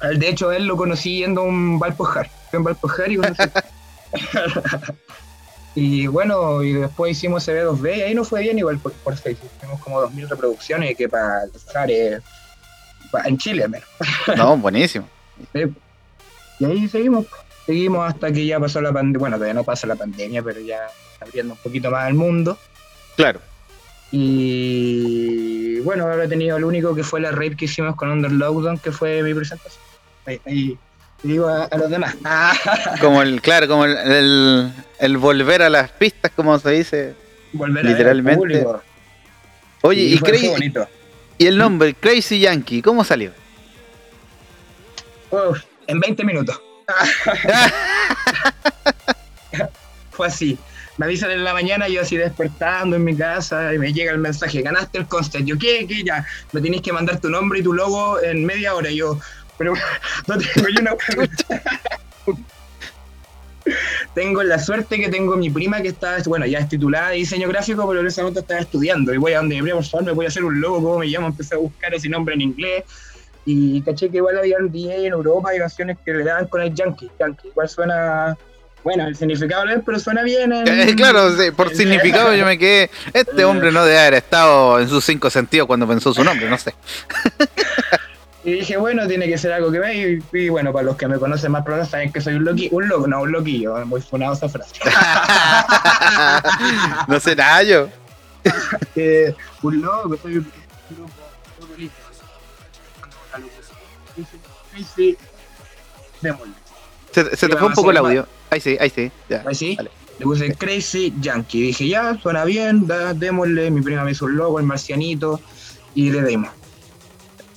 De hecho, él lo conocí yendo a un Valpojar. Un Valpojar y conocí. y bueno, y después hicimos ese B2B y ahí no fue bien igual por, por Facebook. Tuvimos como 2.000 reproducciones que para eh, pa- en Chile, al menos. No, buenísimo. Y ahí seguimos. Seguimos hasta que ya pasó la pandemia. Bueno, todavía no pasa la pandemia, pero ya abriendo un poquito más el mundo. Claro. Y bueno, ahora he tenido el único que fue la raid que hicimos con Under Lockdown, que fue mi presentación. Ahí, ahí digo a, a los demás. Ah, Como el, claro, como el, el, el volver a las pistas, como se dice. volver a ver al Literalmente. público. Oye, y, fue Crazy- bonito. y el nombre, Crazy Yankee, ¿cómo salió? Uf, en 20 minutos. fue así. Me avisan en la mañana, yo así despertando en mi casa y me llega el mensaje, ganaste el constant. Yo, ¿qué? ¿Qué? Ya, me tenéis que mandar tu nombre y tu logo en media hora. Y yo, pero no tengo ni una Tengo la suerte que tengo mi prima que está, bueno, ya es titulada de diseño gráfico, pero en ese momento estaba estudiando. Y voy a donde mi prima, por favor, me voy a hacer un logo, ¿cómo me llamo? Empecé a buscar ese nombre en inglés. Y caché que igual había un DJ en Europa y canciones que le daban con el Yankee. Yankee, igual suena, bueno, el significado es, pero suena bien. en- Eh, claro, sí, por en- significado yo me quedé. Este hombre no debe haber estado en sus cinco sentidos cuando pensó su nombre, no sé. Y dije, bueno, tiene que ser algo que ve. Y, y bueno, para los que me conocen más pronto saben que soy un loquillo, un loco, no, un loquillo. Muy funado esa frase. no sé nada yo. que un loco, soy un loco. Se, se te fue un poco el audio. Ahí sí, ahí sí. Ya. Ahí sí. Le puse Crazy Yankee. Dije, ya, suena bien, da- démosle. Mi prima me hizo un logo, el marcianito, y le dimos.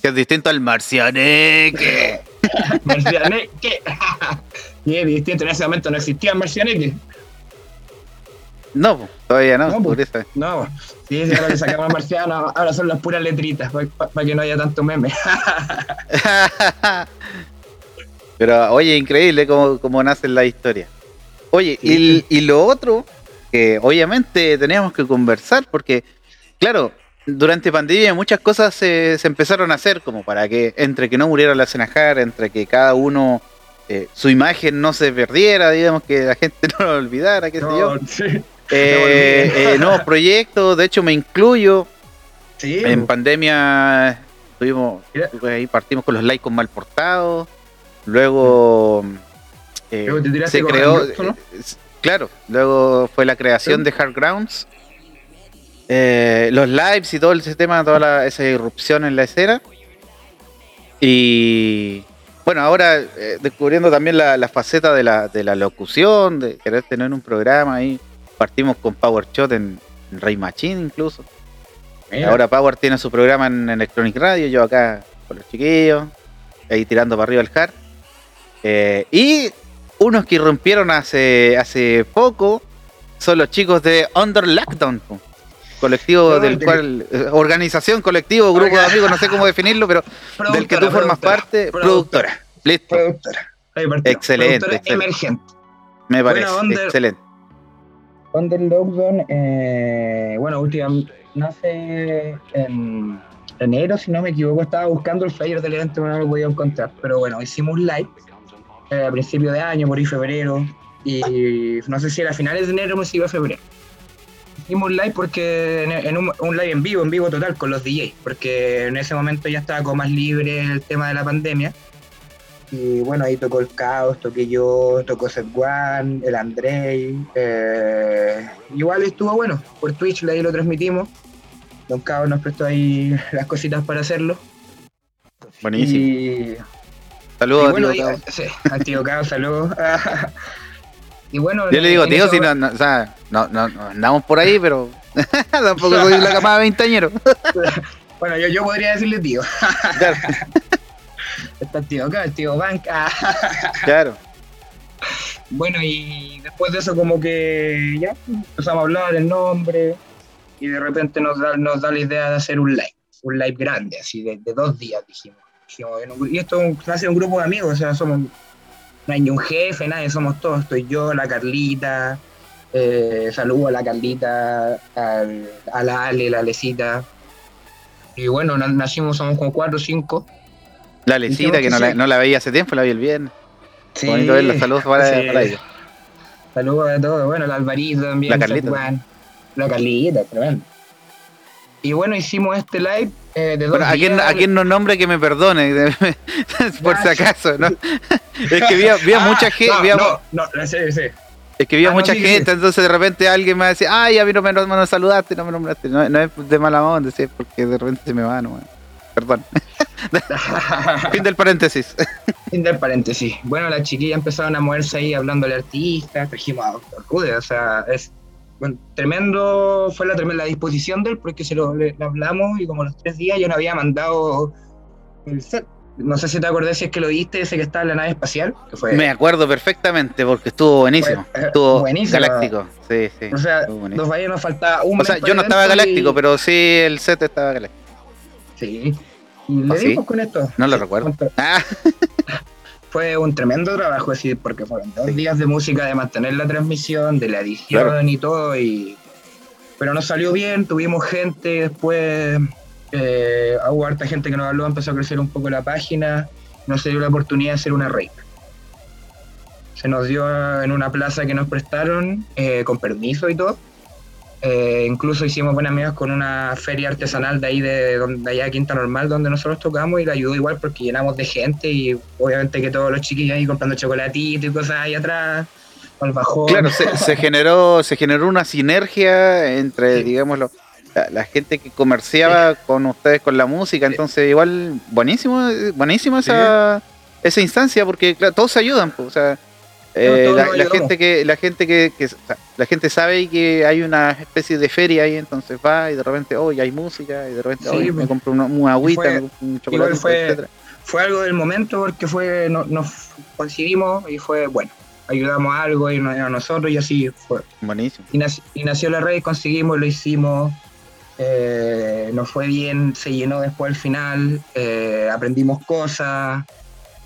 Que es distinto al marcianeque. Marcianeque. y es distinto, en ese momento no existía Marcianeque. No, todavía no, No, po. por eso. No, sí, sí, ahora le sacamos marciano, ahora son las puras letritas, para que no haya tanto meme. Pero oye, increíble cómo, cómo nace la historia. Oye, y, y lo otro, que obviamente teníamos que conversar, porque, claro, durante pandemia muchas cosas se, se empezaron a hacer, como para que, entre que no muriera la Senajar, entre que cada uno, eh, su imagen no se perdiera, digamos, que la gente no lo olvidara, qué sé yo. No, sí. Eh, eh, nuevos proyectos, de hecho me incluyo, Sí, en pandemia tuvimos, Mira. ahí partimos con los likes mal portados. Luego se creó, ¿no? claro, luego fue la creación de Hard Grounds. Eh, los lives y todo ese tema, toda la- esa irrupción en la escena. Y bueno, ahora eh, descubriendo también la, la faceta de la, de la locución, de querer tener un programa ahí. Partimos con Power Shot en, en Rey Machine incluso. mira, Ahora Power tiene su programa en Electronic Radio, yo acá con los chiquillos, ahí tirando para arriba el hard. Eh, y unos que irrumpieron hace, hace poco son los chicos de Under Lockdown. Colectivo del de- cual, eh, organización, colectivo, grupo de amigos, no sé cómo definirlo, pero del que tú formas parte, productora. Listo, Productora. Excelente, Productora excelente. emergente. me Bueno, parece, Under- excelente. Under Lockdown, eh, bueno, últimamente, nace en enero, si no me equivoco, estaba buscando el flyer del evento, pero no lo podía encontrar. Pero bueno, hicimos un live eh, a principio de año, por ahí febrero, y no sé si era a finales de enero o si iba a febrero. Hicimos un live porque en, en un, un live en vivo, en vivo total, con los DJs, porque en ese momento ya estaba como más libre el tema de la pandemia. Y bueno, ahí tocó el Caos, toqué yo, tocó Set One, el Andrei. eh, igual estuvo bueno, por Twitch ahí lo transmitimos. Don Caos nos prestó ahí las cositas para hacerlo. Buenísimo. Y, Saludos y a bueno, tío ahí- Cabo. sí, al tío Caos, saludos. y bueno, Yo le digo, tío, si no, no, o sea, no, no, no andamos por ahí, pero tampoco soy la camada veinteañero. Bueno, yo, yo podría decirle tío. Claro, Está el tío acá, el tío Bank. claro. Bueno, y después de eso como que ya empezamos a hablar el nombre y de repente nos da, nos da la idea de hacer un live, un live grande, así de, de dos días, dijimos. Dijimos, un y esto hace un grupo de amigos, o sea, somos, no hay ni un jefe, nadie, somos todos, estoy yo, la Carlita, eh, saludo a la Carlita, al- a la Ale, la Alecita. Y bueno, na- nacimos, somos como cuatro o cinco. La Lecita, que no la, no la veía hace tiempo, la vi el viernes. Sí, Bonito verla, saludos para, sí. para ella. Saludos a todos. Bueno, la Alvarito también. La Carlita. San Juan. La Carlita, tremendo. Y bueno, hicimos este live eh, de dos Bueno, a quien, días. a no nombre que me perdone, por si acaso, ¿no? Es que vi, vi Ah, mucha gente, no, vi a- no, no, no, sí, sí. es que vi a Ah, no, mucha sí, sí. gente, entonces de repente alguien me va a decir, ay, a mí no me, no me saludaste, no me nombraste. No, no es de mala onda, sí, porque de repente se me va, no, perdón. fin del paréntesis. Fin del paréntesis. Bueno, las chiquillas empezaron a moverse ahí hablando al artista, trajimos a Doctor Rude, o sea, es bueno, tremendo, fue la tremenda disposición de él, porque se lo le- le hablamos y como los tres días yo no había mandado el set. No sé si te acordás si es que lo viste, ese que estaba en la nave espacial, que fue... Me acuerdo perfectamente porque estuvo buenísimo. Fue, eh, Estuvo buenísimo. galáctico. Sí, sí. O sea, nos vaya, nos faltaba un O sea, yo no estaba galáctico, y- pero sí el set estaba galáctico. Sí. Y le ¿Ah, sí? dimos con esto. No lo Sí, recuerdo. Ah, Fue un tremendo trabajo, así, porque fueron dos días de música, de mantener la transmisión, de la edición Claro. y todo. Y... Pero nos salió bien, tuvimos gente, después eh, hubo harta gente que nos habló, empezó a crecer un poco la página, nos dio la oportunidad de hacer una rave. Se nos dio en una plaza que nos prestaron, eh, con permiso y todo. Eh, incluso hicimos buenas amigas con una feria artesanal de ahí, de, donde, allá de Quinta Normal, donde nosotros tocamos, y la ayudó igual porque llenamos de gente y obviamente que todos los chiquillos ahí comprando chocolatitos y cosas ahí atrás, con el bajón. claro, se, se generó, se generó una sinergia entre, Sí. digámoslo, la, la gente que comerciaba con ustedes con la música, Sí. entonces igual buenísimo, buenísimo esa, esa instancia porque claro, todos se ayudan, pues, o sea, eh, la, gente que la gente que, que- o sea, la gente sabe que hay una especie de feria ahí, entonces va y de repente, oh, ya hay música y de repente, Sí, oh, me pues. compro una, una agüita, fue- me compro un chocolate, fue- etcétera. Fue algo del momento porque fue no- nos coincidimos y fue bueno. Ayudamos a algo y a nosotros y así fue. Buenísimo. Y nació la red, conseguimos, lo hicimos. eh, nos fue bien, se llenó después al final. eh, aprendimos cosas,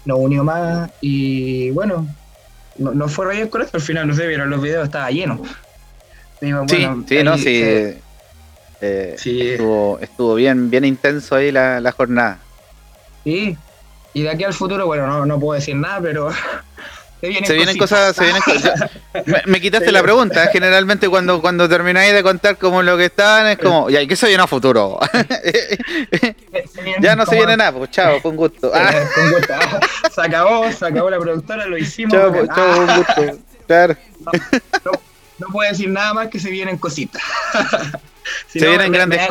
nos unió más y bueno, no, no fue rayos esto al final, no sé, vieron los videos, estaba lleno. Digo, Sí, bueno, sí, no, ahí, sí. eh, eh, sí. Estuvo, estuvo bien, bien intenso ahí la, la jornada. Sí. Y de aquí al futuro, bueno, no, no puedo decir nada, pero se vienen, Se vienen cositas. cosas, se vienen cosas. Me, me quitaste la pregunta. Generalmente cuando, cuando termináis de contar como lo que estaban, es como, ya, ¿y qué se viene a futuro? Ya no se viene nada, pues chao, fue un gusto. Ah, con gusto. Se acabó, se acabó la productora, lo hicimos. chao, pues, Ah, chao, fue un gusto. Claro. no, no puedo decir nada más que se vienen cositas. Si se no, vienen grandes me-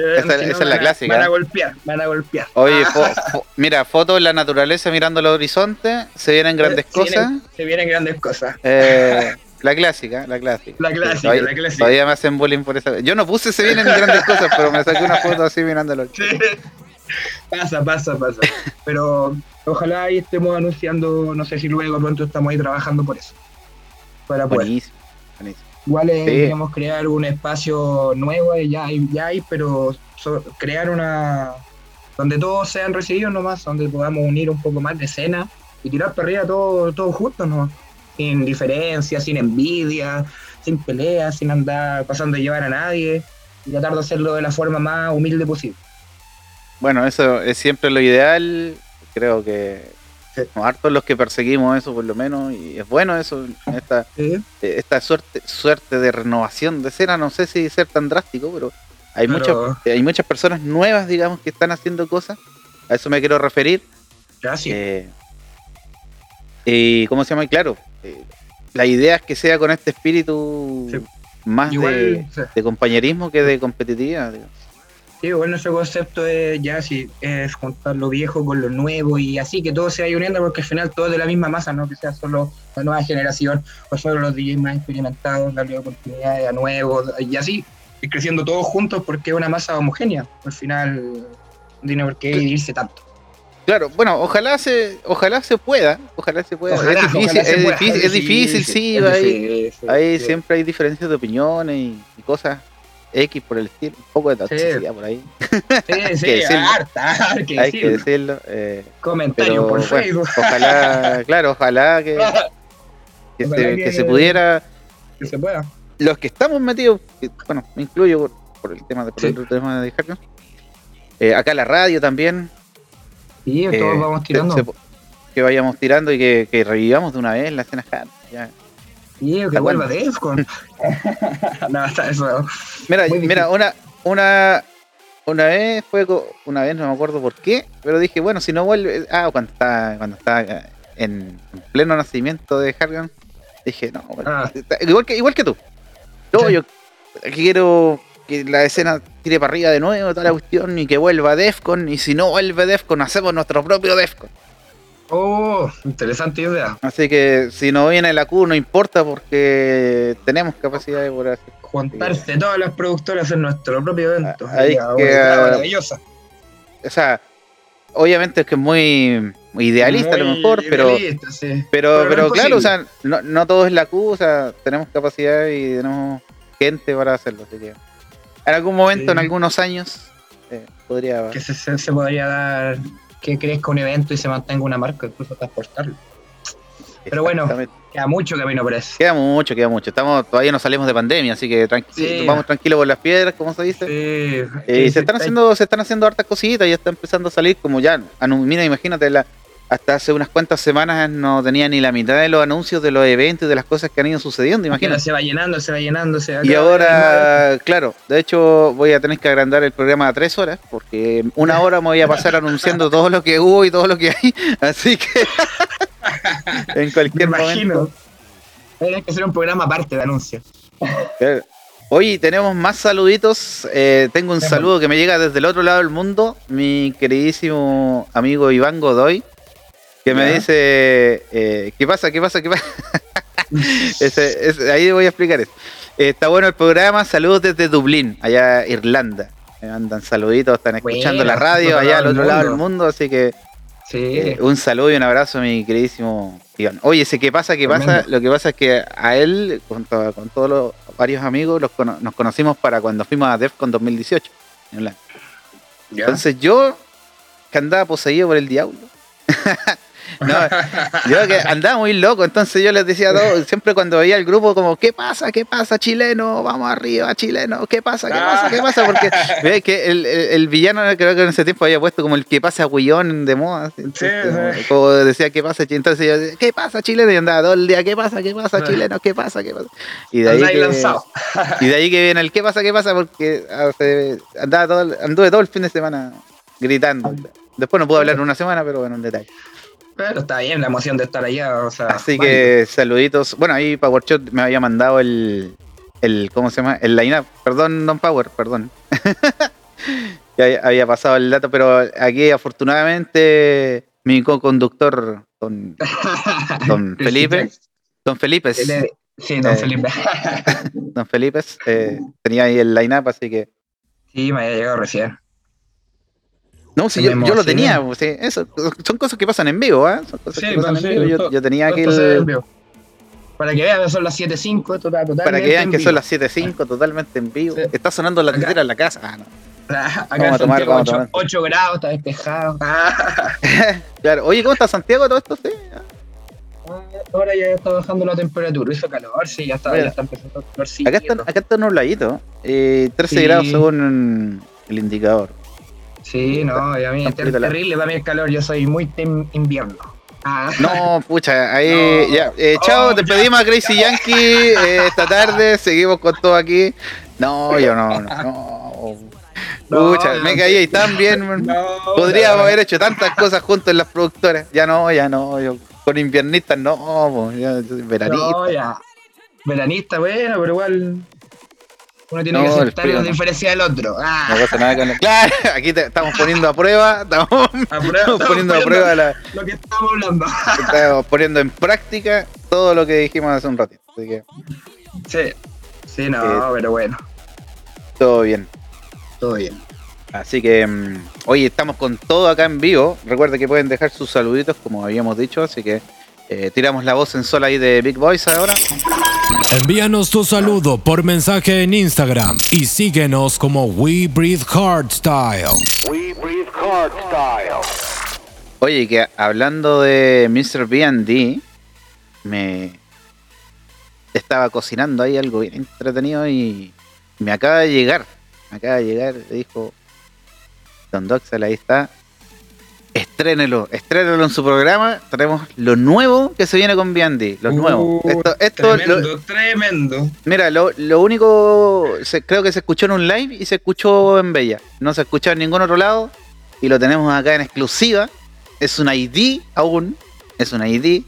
cosas. si no, esa- es la a- clásica. Van a golpear, van a golpear. Oye, Ah, fo- fo- mira, fotos en la naturaleza mirando el horizonte, se vienen grandes se cosas. Se vienen grandes cosas. Eh, la clásica, la clásica. La clásica, todavía, la clásica. Todavía me hacen bullying por esa. Yo no puse se vienen grandes cosas, pero me saqué una foto así mirándolo. Sí. Pasa, pasa, pasa. Pero ojalá ahí estemos anunciando, no sé si luego pronto estamos ahí trabajando por eso. Para poder. Buenísimo, buenísimo. Igual eh, Sí. crear un espacio nuevo, eh, ya hay, ya hay pero so- crear una donde todos sean recibidos nomás, donde podamos unir un poco más de escena y tirar para arriba todos todo juntos nomás. Sin diferencia, sin envidia, sin peleas, sin andar pasando a llevar a nadie y tratar de hacerlo de la forma más humilde posible. Bueno, eso es siempre lo ideal. Creo que. Somos hartos los que perseguimos eso, por lo menos, y es bueno eso, esta, esta suerte, suerte de renovación de escena. No sé si ser tan drástico, pero hay, muchas, hay muchas personas nuevas, digamos, que están haciendo cosas. A eso me quiero referir. Gracias. Eh, y cómo se llama, Y claro, eh, la idea es que sea con este espíritu Sí. más de, de compañerismo que de competitividad. digo. Sí, bueno, nuestro concepto es ya sí, es juntar lo viejo con lo nuevo y así que todo se vaya uniendo porque al final todo es de la misma masa, no que sea solo la nueva generación o solo los DJs más experimentados, darle oportunidades a nuevos y así, ir creciendo todos juntos porque es una masa homogénea. Al final no tiene por qué dividirse tanto. Claro, bueno, ojalá se, ojalá se pueda, ojalá se pueda. Ojalá, es difícil, es, pueda. difícil es difícil, sí, sí. siempre hay diferencias de opiniones y, y cosas X por el estilo, un poco de toxicidad por ahí, Sí, decirlo. harta, hay que hay que decirlo. decirlo. eh, Comentarios pero por bueno, Facebook. ojalá, claro, ojalá que, que, Ojalá se, que- que se pudiera que se pueda. los que estamos metidos, bueno, me incluyo por, por el tema de, por Sí. el tema de eh, acá la radio también, Sí, todos eh, vamos tirando. se- que vayamos tirando y que, que revivamos de una vez la escena ya. Sí, que vuelva. Defcon. no, está eso. Mira, mira, una, una, una vez fue, una vez no me acuerdo por qué, pero dije, bueno, si no vuelve, ah, cuando está, cuando está eh, en, en pleno nacimiento de Hargan, dije, no, bueno, Ah. está- igual que, igual que tú. Yo, Sí. yo quiero que la escena tire para arriba de nuevo, toda la cuestión, y que vuelva Defcon, y si no vuelve Defcon, hacemos nuestro propio Defcon. Oh, interesante idea. Así que si no viene la Q no importa porque tenemos capacidad de poder hacer. Juntarse todas las productoras en nuestro propio evento. Ah, una que, maravillosa. O sea, obviamente es que es muy, muy idealista a lo mejor, pero sí. pero Pero claro, o sea, no, no todo es la Q, o sea, tenemos capacidad y tenemos gente para hacerlo, así que en algún momento, Sí. en algunos años, eh, podría... Que se- se podría dar que crezca un evento y se mantenga una marca, incluso transportarlo. pero bueno. Queda mucho camino por eso. Queda mucho, queda mucho. Estamos, todavía no salimos de pandemia, así que tranqui- Sí. vamos tranquilos por las piedras, como se dice. Sí. Eh, Sí, se están haciendo, se están haciendo hartas cositas, ya está empezando a salir como ya, mira, imagínate, la, hasta hace unas cuantas semanas no tenía ni la mitad de los anuncios de los eventos y de las cosas que han ido sucediendo, Imagínate. Se va llenando, se va llenando, se va Y ahora, claro, de hecho voy a tener que agrandar el programa a tres horas, porque una hora me voy a pasar anunciando todo lo que hubo y todo lo que hay, así que en Me cualquier imagino. momento. Tienes que hacer un programa aparte de anuncios. Oye, tenemos más saluditos. Eh, tengo un saludo que me llega desde el otro lado del mundo. Mi queridísimo amigo Iván Godoy. Que me Ya. dice, eh, ¿qué pasa? ¿Qué pasa? ¿Qué pasa? Ese- ese- ahí voy a explicar eso. Eh, está bueno el programa, saludos desde Dublín, allá Irlanda. Me mandan saluditos, están escuchando la radio allá al otro lado del mundo. así que Sí. eh, un saludo y un abrazo a mi queridísimo Iván. Oye, ese qué pasa, qué pasa, lo que pasa es que a él, con, to- con todos los varios amigos, los cono- nos conocimos para cuando fuimos a DEFCON 2018. en. Entonces yo, que andaba poseído por el diablo. no, yo que andaba muy loco, entonces yo les decía a todos, siempre cuando veía el grupo, como, ¿qué pasa? ¿Qué pasa, chileno? Vamos arriba, chileno, ¿qué pasa? ¿Qué pasa? ¿Qué pasa? Porque ve que el, el- el villano creo que en ese tiempo había puesto como el que pasa Guillón de moda. entonces, como, sí. como decía, ¿qué pasa? chi-?" Entonces yo decía, ¿qué pasa, chileno? Y andaba todo el día, ¿qué pasa? ¿Qué pasa, chileno? ¿Qué pasa? ¿Qué pasa? Y de ahí que- lanzado. y de ahí que viene el qué pasa, qué pasa, porque ah, andaba todo, anduve todo el fin de semana gritando. Después no pude hablar en una semana, pero bueno, un detalle. Pero está bien la emoción de estar allá. O sea, Así que saluditos. Bueno, ahí PowerShot me había mandado el, el ¿cómo se llama? El line-up. Perdón, Don Power, perdón. ya había- pasado el dato, pero aquí afortunadamente mi co-conductor, don, don El Felipe, Citrax. don Felipe, Sí, don Eh, Felipe. don Felipe, eh, tenía ahí el line-up, así que sí, me había llegado recién. No, si yo, Tenemos, yo lo sí. tenía, sí, eso, son cosas que pasan en vivo, ¿ah? Son cosas Sí, que pasan en sí, vivo. Yo, todo- yo tenía el, vivo. Para que vean, son las 7.05, total, totalmente para que vean que vivo. son las 7.05 totalmente en vivo. Sí. Está sonando la tetera en la casa. Ah, no. Acá Vamos a tomar, Santiago, vamos a 8, tomar. grados, está despejado. Ah, Claro. Oye, ¿cómo está Santiago todo esto? Sí. ahora ya está bajando la temperatura, hizo calor, sí, ya está, Mira. ya está empezando el calorcito. Acá está, acá está nubladito. Eh, 13 Sí. grados según el indicador. Sí, no, y a mí es terrible para mí el calor, yo soy muy team invierno. Ah, No, pucha, ahí No. ya. Eh, chao, Oh, te ya. pedimos a Crazy Yankee eh, esta tarde. Seguimos con todo aquí. No, yo no, no. no. No, Pucha, ya me no. caí tan bien. no, Podríamos no. haber hecho tantas cosas juntos en las productoras. Ya no, ya no. Yo, con inviernistas no, po, ya, yo soy veranista. No, ya. Veranista, bueno, pero igual. Uno tiene No, que aceptar frío la no. diferencia del otro. Ah, No pasa nada con el- Claro, aquí te estamos poniendo a prueba, estamos, a prueba- estamos poniendo a prueba la, lo que estamos hablando. estamos poniendo en práctica todo lo que dijimos hace un ratito. Así que sí, sí, no, Eh, pero bueno, todo bien. todo bien. Así que mm, hoy estamos con todo acá en vivo. Recuerden que pueden dejar sus saluditos, como habíamos dicho. Así que eh, tiramos la voz en sola ahí de Big Boys ahora. Envíanos tu saludo por mensaje en Instagram y síguenos como We Breathe Hardstyle. Oye, que hablando de Mr. B&D, me estaba cocinando ahí algo bien entretenido y me acaba de llegar, me acaba de llegar, le dijo Don Doxel, ahí está, estrénelo, estrénelo en su programa, tenemos lo nuevo que se viene con B&D, lo nuevo. Uh, Esto, esto, lo- tremendo, tremendo. mira, lo, lo único, se- creo que se escuchó en un live y se escuchó en Bella, no se escuchó en ningún otro lado y lo tenemos acá en exclusiva. Es un ID aún, es un ID.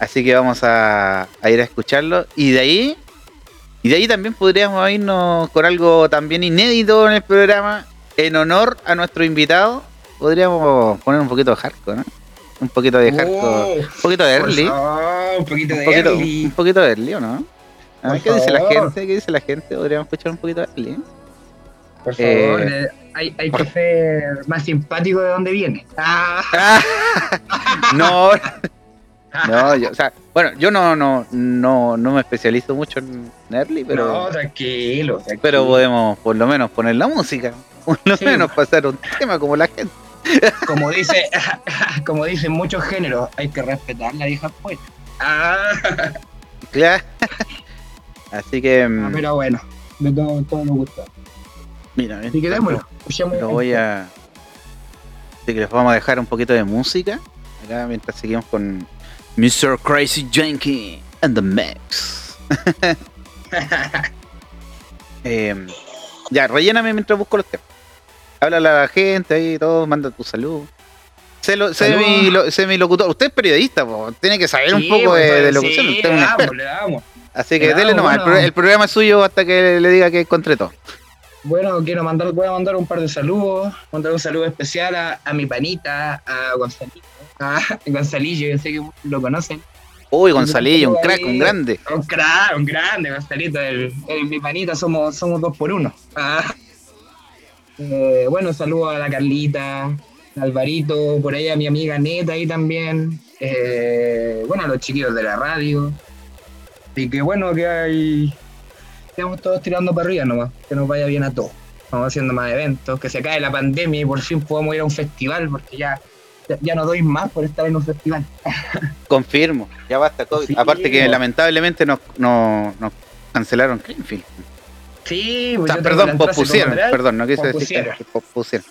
Así que vamos a, a ir a escucharlo. Y de ahí, y de ahí también podríamos irnos con algo también inédito en el programa. En honor a nuestro invitado, podríamos poner un poquito de hardcore, ¿no? Un poquito de hardcore. Un poquito de por early. un poquito de early. un poquito de early, ¿o no? A ver, Por ¿Qué dice la gente? ¿Qué dice la gente? Podríamos escuchar un poquito de early. Por favor, Eh, eh, hay, hay que ser más simpático de donde viene. Ah, Ah, no, no, yo, o sea, bueno, yo no, no, no, no me especializo mucho en early, pero, no, tranquilo, tranquilo. pero podemos por lo menos poner la música, por lo Sí. menos pasar un tema como la gente. Como dice, como dicen muchos géneros, hay que respetar la vieja poeta. Ah, Claro. Así que, mm, pero bueno, de todo, todo me gusta. mira, Así que démoslo, lo voy a, así que les vamos a dejar un poquito de música acá mientras seguimos con Mr. Crazy Yankee and the Max. Eh, ya, relléname mientras busco los temas. Háblale a la gente ahí, todo, manda tu salud. Sé, lo, sé, Salud. mi, lo- sé mi locutor. Usted es periodista, po, tiene que saber un Sí, poco de, pues, de sí, locución. Usted es un le experto. damos, le damos. Así que le dele nomás. El, bueno. pro- el programa es suyo hasta que le diga que encontré todo. Bueno, quiero mandar, voy a mandar un par de saludos. Mandar un saludo especial a, a mi panita, a Gonzalito, Ah, Gonzalillo, yo sé que lo conocen. Uy, Gonzalillo, un crack, un grande. Un crack, un grande, Gonzalito, el, el- mi panita, somos, somos dos por uno. Ah. Eh, bueno, saludo a la Carlita, Alvarito, por ahí a mi amiga Neta ahí también. Eh, bueno, a los chiquillos de la radio. Y que bueno, que hay. Estamos todos tirando para arriba nomás, que nos vaya bien a todos. Vamos haciendo más eventos, que se acabe la pandemia y por fin podamos ir a un festival, porque ya, ya, no doy más por estar en un festival. Confirmo, ya basta COVID. Sí, Aparte que lamentablemente nos, nos, nos cancelaron Greenfield. Sí, O pues sea, tengo la perdón, pospusieron, perdón, no quise decir pospusieron.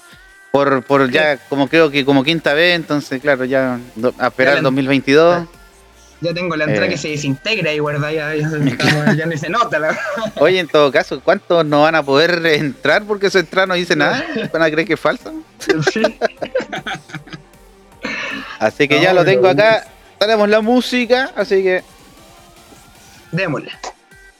Por, por ya, como creo que como quinta vez, entonces, claro, ya do- a esperar Ya el la- 2022. Ya tengo la entrada Eh. que se desintegra y guarda ya, ya, estamos- ya ni se nota la Oye, en todo caso, ¿cuántos no van a poder entrar porque su entrada no dice nada? ¿Van a creer que es falsa? Sí. Así que No, ya lo tengo acá. Tenemos la música, así que Démosle.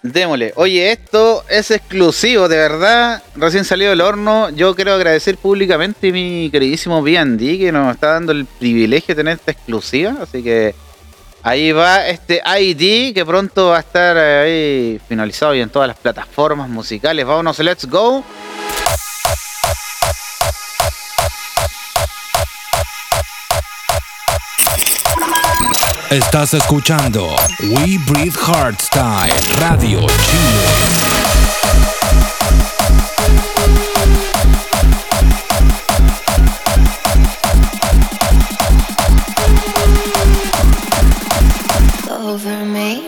Démosle. Oye, esto es exclusivo, de verdad. Recién salido del horno. Yo quiero agradecer públicamente a mi queridísimo B&D que nos está dando el privilegio de tener esta exclusiva. Así que ahí va este ID que pronto va a estar ahí finalizado y en todas las plataformas musicales. Vámonos, let's go. Estás escuchando We Breathe Hardstyle Radio Chile. over me.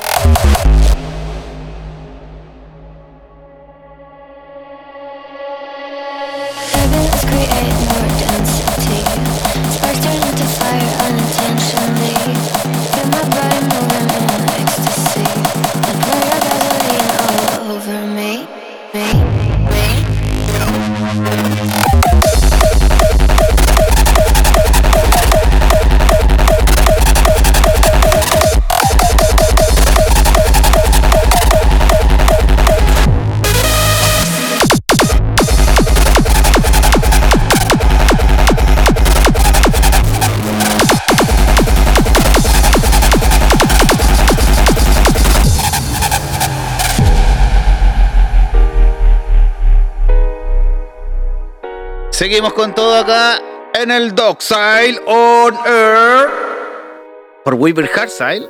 Seguimos con todo acá en el Dockside on Air. Por Weaver Hardside.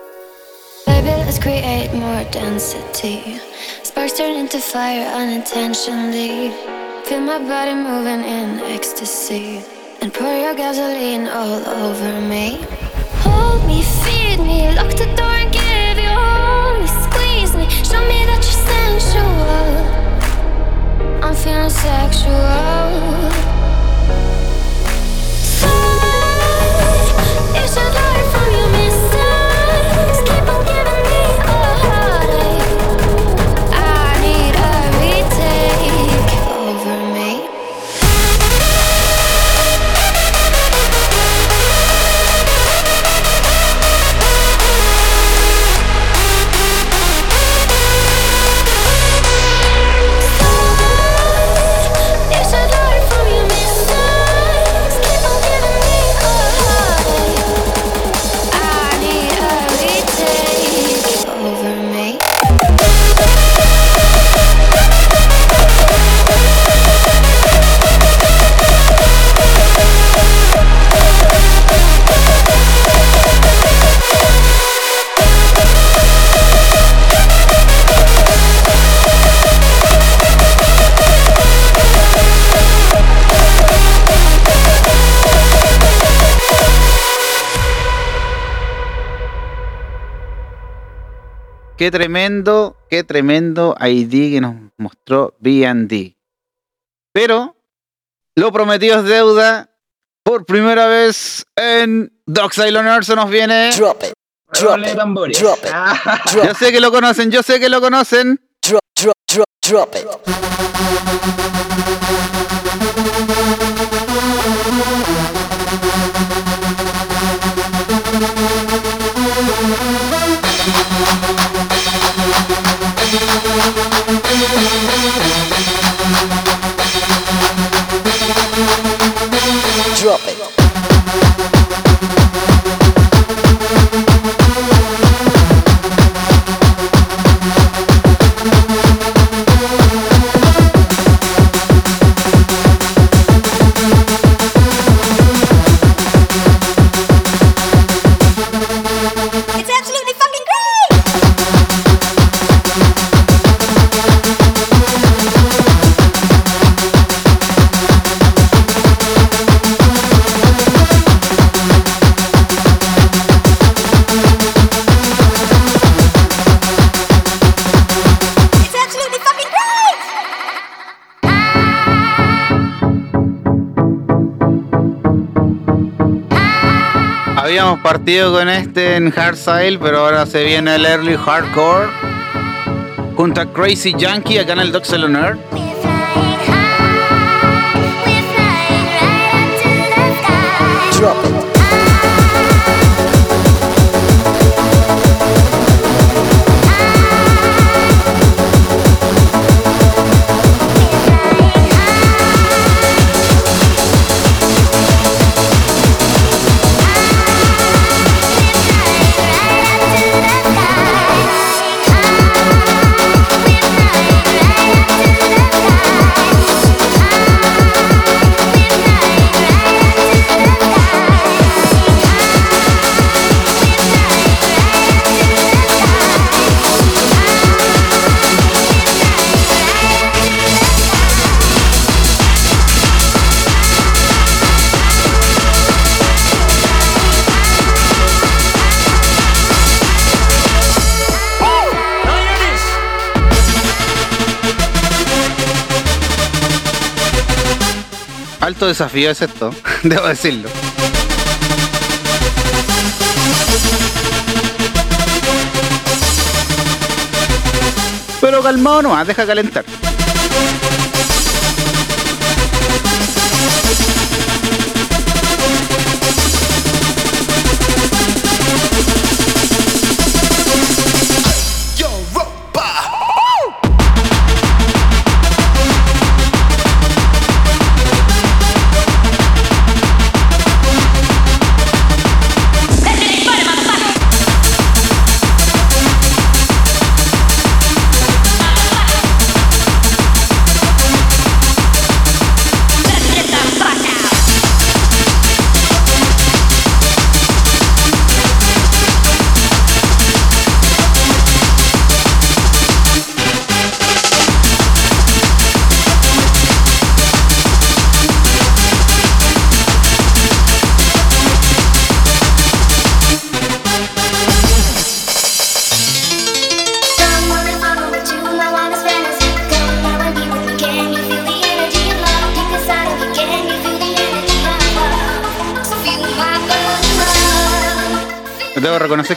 Baby, let's create more density. Sparks turn into fire unintentionally. Feel my body moving in ecstasy. And pour your gasoline all over me. Hold me, feed me, lock the door and give you all me. Squeeze me, show me that you're sensual. I'm feeling sexual. should I? Qué tremendo, qué tremendo ID que nos mostró B&D. Pero lo prometido es deuda. Por primera vez en Dockside on Earth se nos viene. Drop it. Drop Roble de it. tambores. Drop it. Ah, Yo Drop, sé que lo conocen, yo sé que lo conocen. drop, drop, drop, drop it. Drop it. Habíamos partido con este en Hard Style, pero ahora se viene el Early Hardcore. Junto a Crazy Yankee acá en el on Earth. Drop desafío es esto, debo decirlo. Pero calmado nomás, deja calentar.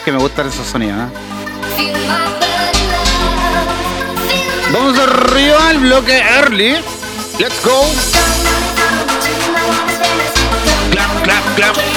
Que me gustan esos sonidos. ¿eh? Vamos arriba al bloque early. Let's go. Clap, clap, clap.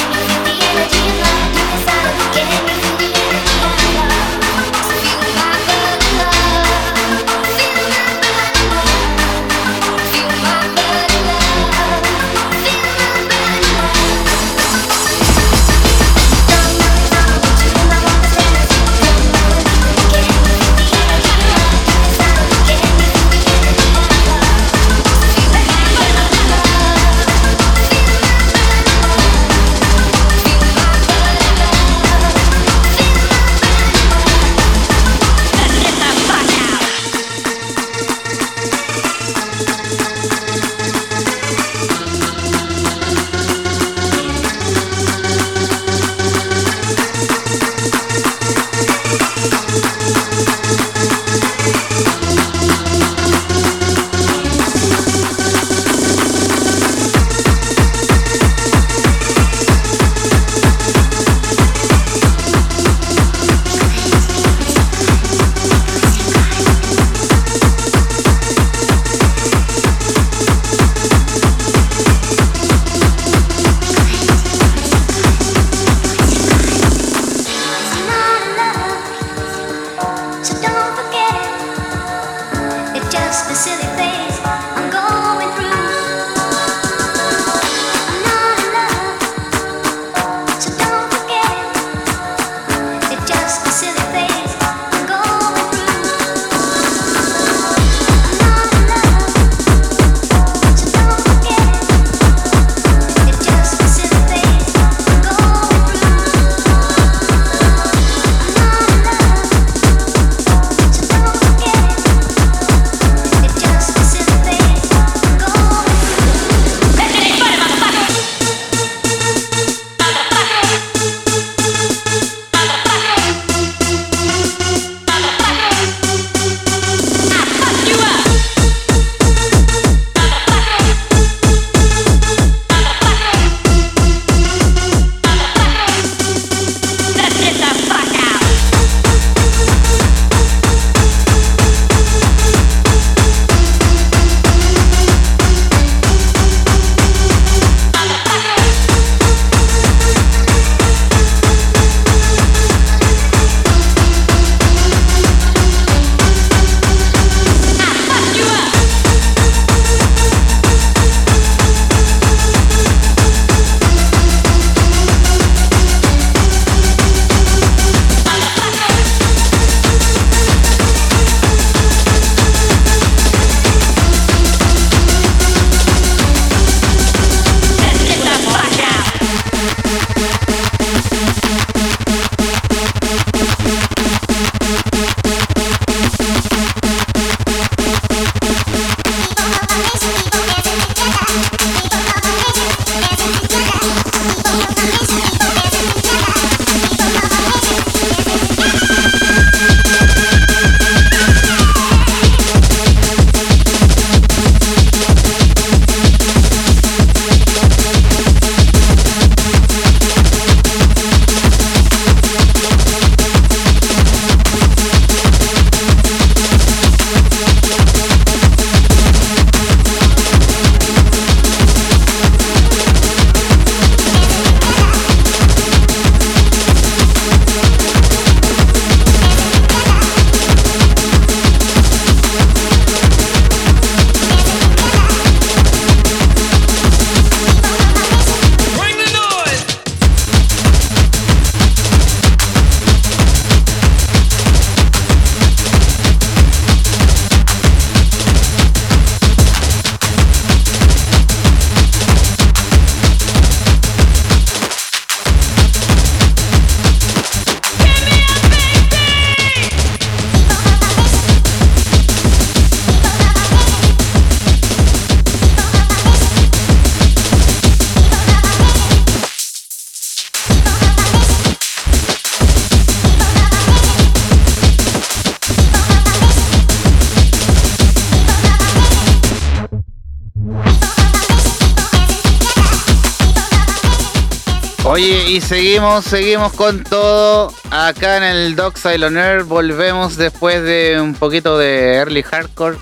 Seguimos, seguimos con todo. Acá en el Doc Air volvemos después de un poquito de early hardcore.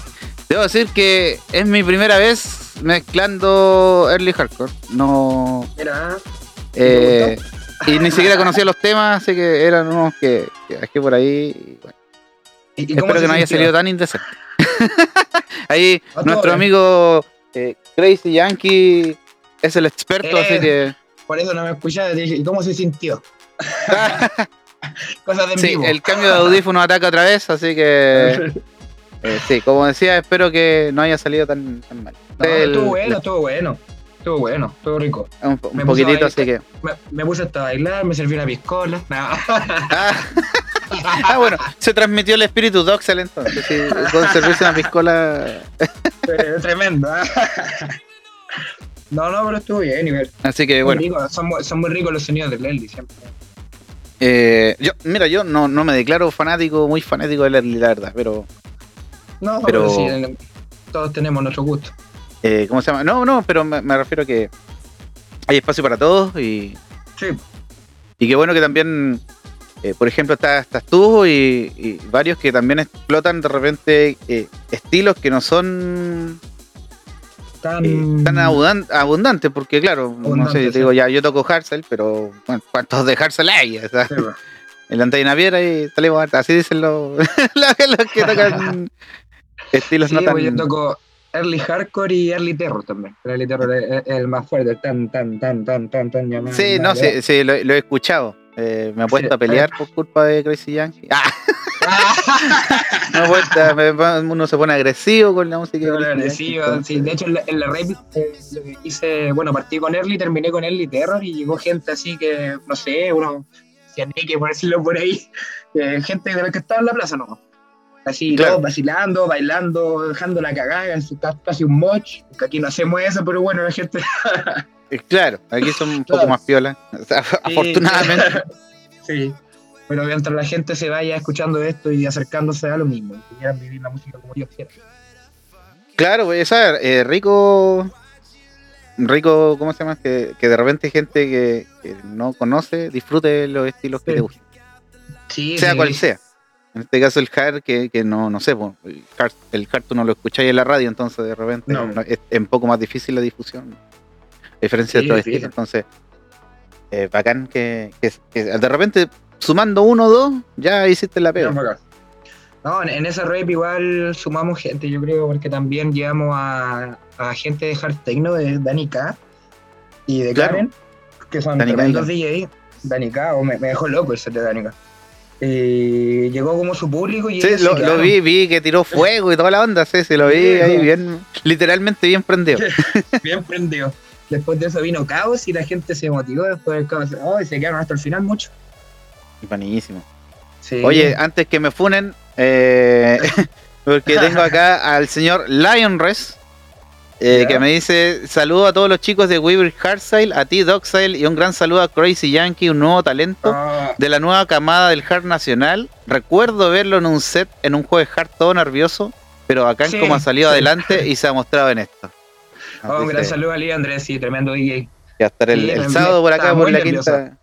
Debo decir que es mi primera vez mezclando early hardcore. No. Eh, y ni siquiera conocía los temas, así que eran unos que, que por ahí. y bueno, ¿y- y cómo espero que no haya salido tan indecente. ahí Ah, nuestro amigo eh, Crazy Yankee es el experto, así Eh. que. Por eso no me escuchaba. te dije, ¿Y cómo se sintió? Cosas de en Sí, vivo. el cambio de audífono ataca otra vez, así que eh, sí, como decía, espero que no haya salido tan, tan mal. No, El- estuvo bueno, estuvo bueno. Estuvo bueno, estuvo rico. un, poquitito, así que. Me, me puse hasta a bailar, me serví una piscola. No. Ah, ah, bueno, se transmitió el espíritu Doxel entonces, sí, con servirse una piscola. Tremendo. ¿ah? No, no, pero estuvo bien, igual. Así que bueno, rico, son, son muy ricos los sonidos de Leslie siempre. eh, yo, mira, yo no, no me declaro fanático, muy fanático de Leslie, la verdad, pero, No, Pero- pero, sí, todos tenemos nuestro gusto. eh, ¿cómo se llama? No, no, pero me, me refiero a que hay espacio para todos y, Sí, Y qué bueno que también, eh, por ejemplo, está- estás tú y, y varios que también explotan de repente eh, estilos que no son tan. eh, tan abundan- abundantes, porque claro, no sé, digo, ya yo toco Harsel, pero bueno, ¿cuántos de Harsel hay? O sea, Sí, en la antena piedra y harta, así dicen los, los, que tocan estilos Sí, no tan... pues yo toco Early Hardcore y Early Terror también. El Early Terror es, el más fuerte, tan, tan, tan, tan, tan, tan. Sí, no, sí, sí, lo, lo he escuchado. Eh, me he puesto a pelear por culpa de Crazy Yankee. Ah, me he puesto a- me- uno se pone agresivo con la música. agresivo, sí. De hecho, en la, en la eh, hice, bueno, partí con Early, terminé con Early Terror y llegó gente así que, no sé, unos que por decirlo por ahí, eh, gente de la que estaba en la plaza, ¿no? Así, Claro. todos vacilando, bailando, dejando la cagada, casi un moch, aquí no hacemos eso, pero bueno, la gente... Eh, Claro, aquí son un poco más piolas. O sea, afortunadamente. Sí. Pero mientras la gente se vaya escuchando esto y acercándose a lo mismo, y quieran vivir la música como Dios quiera. Claro, pues, esa, eh, rico. Rico, ¿cómo se llama? Que, que de repente gente que, que no conoce disfrute los estilos que te gustan. Sí, sea sí. cual sea. En este caso el hard, que, que no, no sé, pues, el hard, el hard tú no lo escucháis en la radio, entonces de repente No. no- es, es un poco más difícil la difusión. Diferencia Sí, de. Entonces, eh, bacán que, que, que de repente sumando uno o dos, ya hiciste la pega. No, en, en esa rap igual sumamos gente, yo creo, porque también llevamos a, a gente de Hard Techno, de Dani K y de Claro. Karen, que son Dani K y tremendos DJ. Dani K, o me, me dejó loco el set de Dani K. Y llegó como su público y Sí, lo, se vi, vi que tiró fuego y toda la onda, sí, sí, lo vi Sí, ahí bien, literalmente bien prendido. bien prendidos. Después de eso vino Caos y la gente se motivó después del Caos. Oh, y se quedaron hasta el final mucho. Buenísimo. Sí. Oye, antes que me funen, eh, porque tengo acá al señor Lionres, eh, Ya. que me dice, saludo a todos los chicos de Weaver Hardstyle, a ti Doxile, y un gran saludo a Crazy Yankee, un nuevo talento Ah, de la nueva camada del hard nacional. Recuerdo verlo en un set, en un juego de hard todo nervioso, pero acá Sí, como ha salido sí. adelante y se ha mostrado en esto. oh, un gran saludo a Lee Andrés, sí, tremendo DJ. que va a estar el, sábado por acá, por la nervioso. quinta.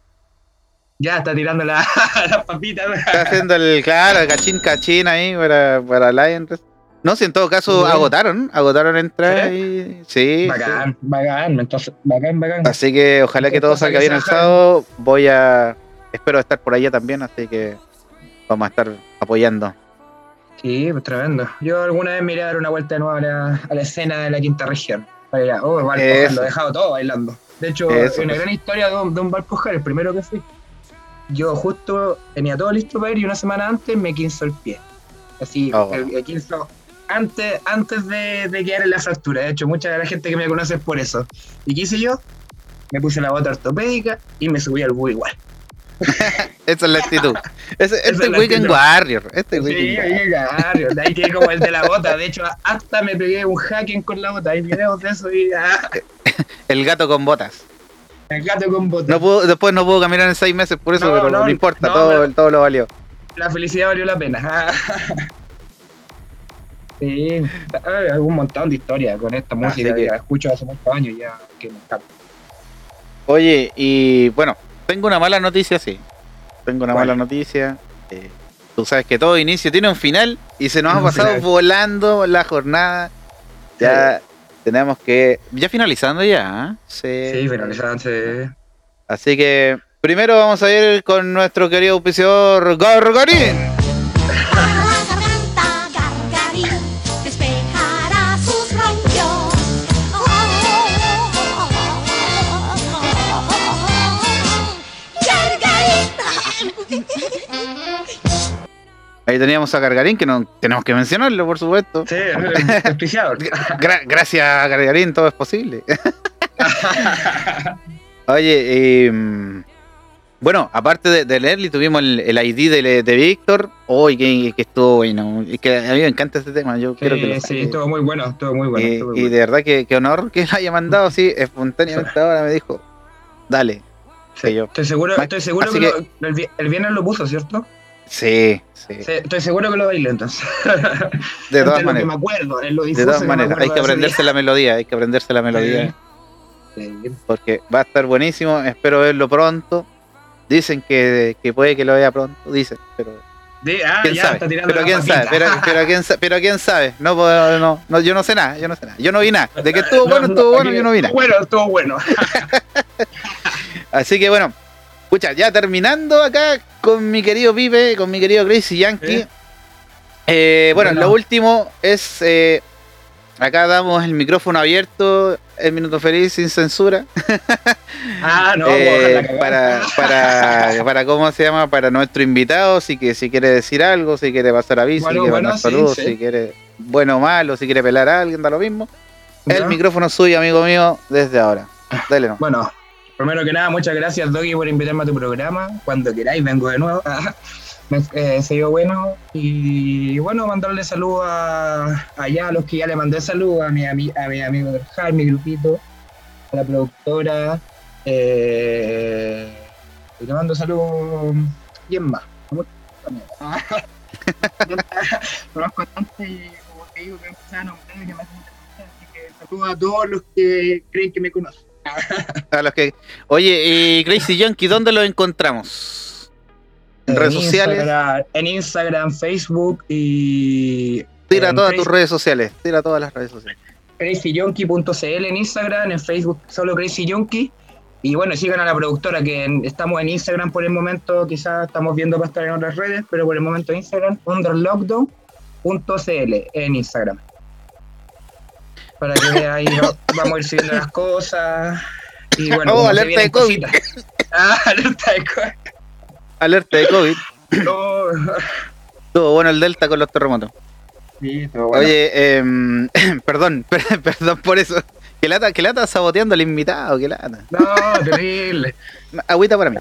Ya está tirando la, las papitas. Está haciendo el, claro, el cachín cachín ahí para, para Lionres. No, si en todo caso Sí. agotaron, agotaron entradas y sí. Bacán, bacán, entonces, bacán, bacán. sí. Así que ojalá que todo salga bien el sábado. Voy a, espero estar por allá también, así que vamos a estar apoyando. Sí, pues tremendo. Yo alguna vez me iré a dar una vuelta de nuevo a la, a la escena de la quinta región. Para ir a, oh, Valpo, lo he dejado todo bailando. De hecho, una pues. gran historia de un, de un Valpo el primero que fui. Yo justo tenía todo listo para ir y una semana antes me quinzó el pie. Así, Oh. el, el quinzo antes, antes de, de quedar en la fractura. De hecho, mucha de la gente que me conoce es por eso. ¿Y qué hice yo? Me puse la bota ortopédica y me subí al bus igual. Esa es la actitud. Es este la Weekend actitud. Warrior. Este Sí, Weekend Warrior. claro, de ahí quedé como el de la bota. De hecho, hasta me pegué un hacking con la bota. Hay videos de eso y ah, El gato con botas. el gato con bota. No puedo, después no puedo caminar en seis meses por eso, No, pero no, no, importa, no, todo, todo lo valió. La felicidad valió la pena. Ah. Sí, hay un montón de historias con esta música que- que la escucho hace muchos años ya que me encanta. Oye, y bueno, tengo una mala noticia, sí. Tengo una ¿Cuál? mala noticia. Eh, tú sabes que todo inicio tiene un final y se nos ha pasado final. volando la jornada. Ya tenemos que. Ya finalizando ya. ¿eh? Sí. Sí, finalizaban. sí. Así que primero vamos a ir con nuestro querido auspiciador Gargarín. Ahí teníamos a Gargarín, que no tenemos que mencionarlo, por supuesto. Sí, auspiciador. Gra- gracias a Gargarín todo es posible. Oye, eh, bueno, aparte de, de leerle, tuvimos el, el ID de, de Víctor. Hoy que, que estuvo bueno. Y que a mí me encanta este tema. Yo quiero que lo Sí, sí, estuvo muy bueno, estuvo muy bueno. estuvo muy y bueno. de verdad que, que honor que lo haya mandado así espontáneamente ahora me dijo, dale. Sí, yo. Estoy seguro, estoy seguro que, que- lo- el, vi- el viernes lo puso, ¿cierto? Sí, sí, estoy seguro que lo bailé entonces. de todas maneras. me acuerdo, en lo De todas maneras, hay que aprenderse la melodía, hay que aprenderse la día. melodía. Sí, porque va a estar buenísimo, espero verlo pronto. Dicen que, que puede que lo vea pronto, dicen, pero ah, quién ya, sabe, está tirando pero quién sabe, pero, pero quién sabe, pero quién sabe, no, puedo- no, no, yo no sé nada, yo no sé nada, yo no vi nada, de que estuvo bueno, No, estuvo no, bueno, yo no vi nada. Bueno, estuvo bueno. Así que bueno, escucha, ya terminando acá con mi querido Pipe, con mi querido Crazy Yankee. Eh, bueno, Bueno. lo último es, eh, acá damos el micrófono abierto, el minuto feliz, sin censura. Ah, no, Eh, para, para, para, ¿cómo si llama? Para nuestro invitado, si, que, si quiere decir algo, si quiere pasar aviso, Bueno, si quiere bueno, sí, saludos, sí. si quiere bueno o malo, si quiere pelar a alguien, da lo mismo. El micrófono es suyo, amigo mío, desde ahora. Dale, no. Bueno, primero que nada, muchas gracias, Doggy, por invitarme a tu programa. Cuando queráis, vengo de nuevo. Me, eh, se dio bueno. Y bueno, mandarle saludos a, allá a los que ya le mandé saludos, a mi, ami- a mi amigo del JAR, mi grupito, a la productora. Eh, y le mando saludos. ¿Quién más? A. Conozco bastante y como te digo, que empecé a nombrar y que me mucha gracia, Así que saludos a todos los que creen que me conocen. A los que... Oye, y Crazy ¿dónde lo encontramos? En redes sociales. Instagram- en Instagram, Facebook y. Tira todas Crazy- tus redes sociales. Tira todas las redes sociales. crazyjonky.cl en Instagram, en Facebook solo crazyjonky. Y bueno, sigan a la productora que en- estamos en Instagram por el momento, quizás estamos viendo para estar en otras redes, pero por el momento en Instagram, underlockdown.cl en Instagram. Para que vean ahí va- vamos a ir subiendo las cosas. Y bueno, Oh, alerta de COVID. cositas. Ah, alerta de COVID. Alerta de COVID. No. Estuvo bueno el Delta con los terremotos. Sí, bueno. Oye, em, perdón, per- perdón por eso. Que lata, que lata saboteando al invitado, que lata. No, terrible. Agüita para mí.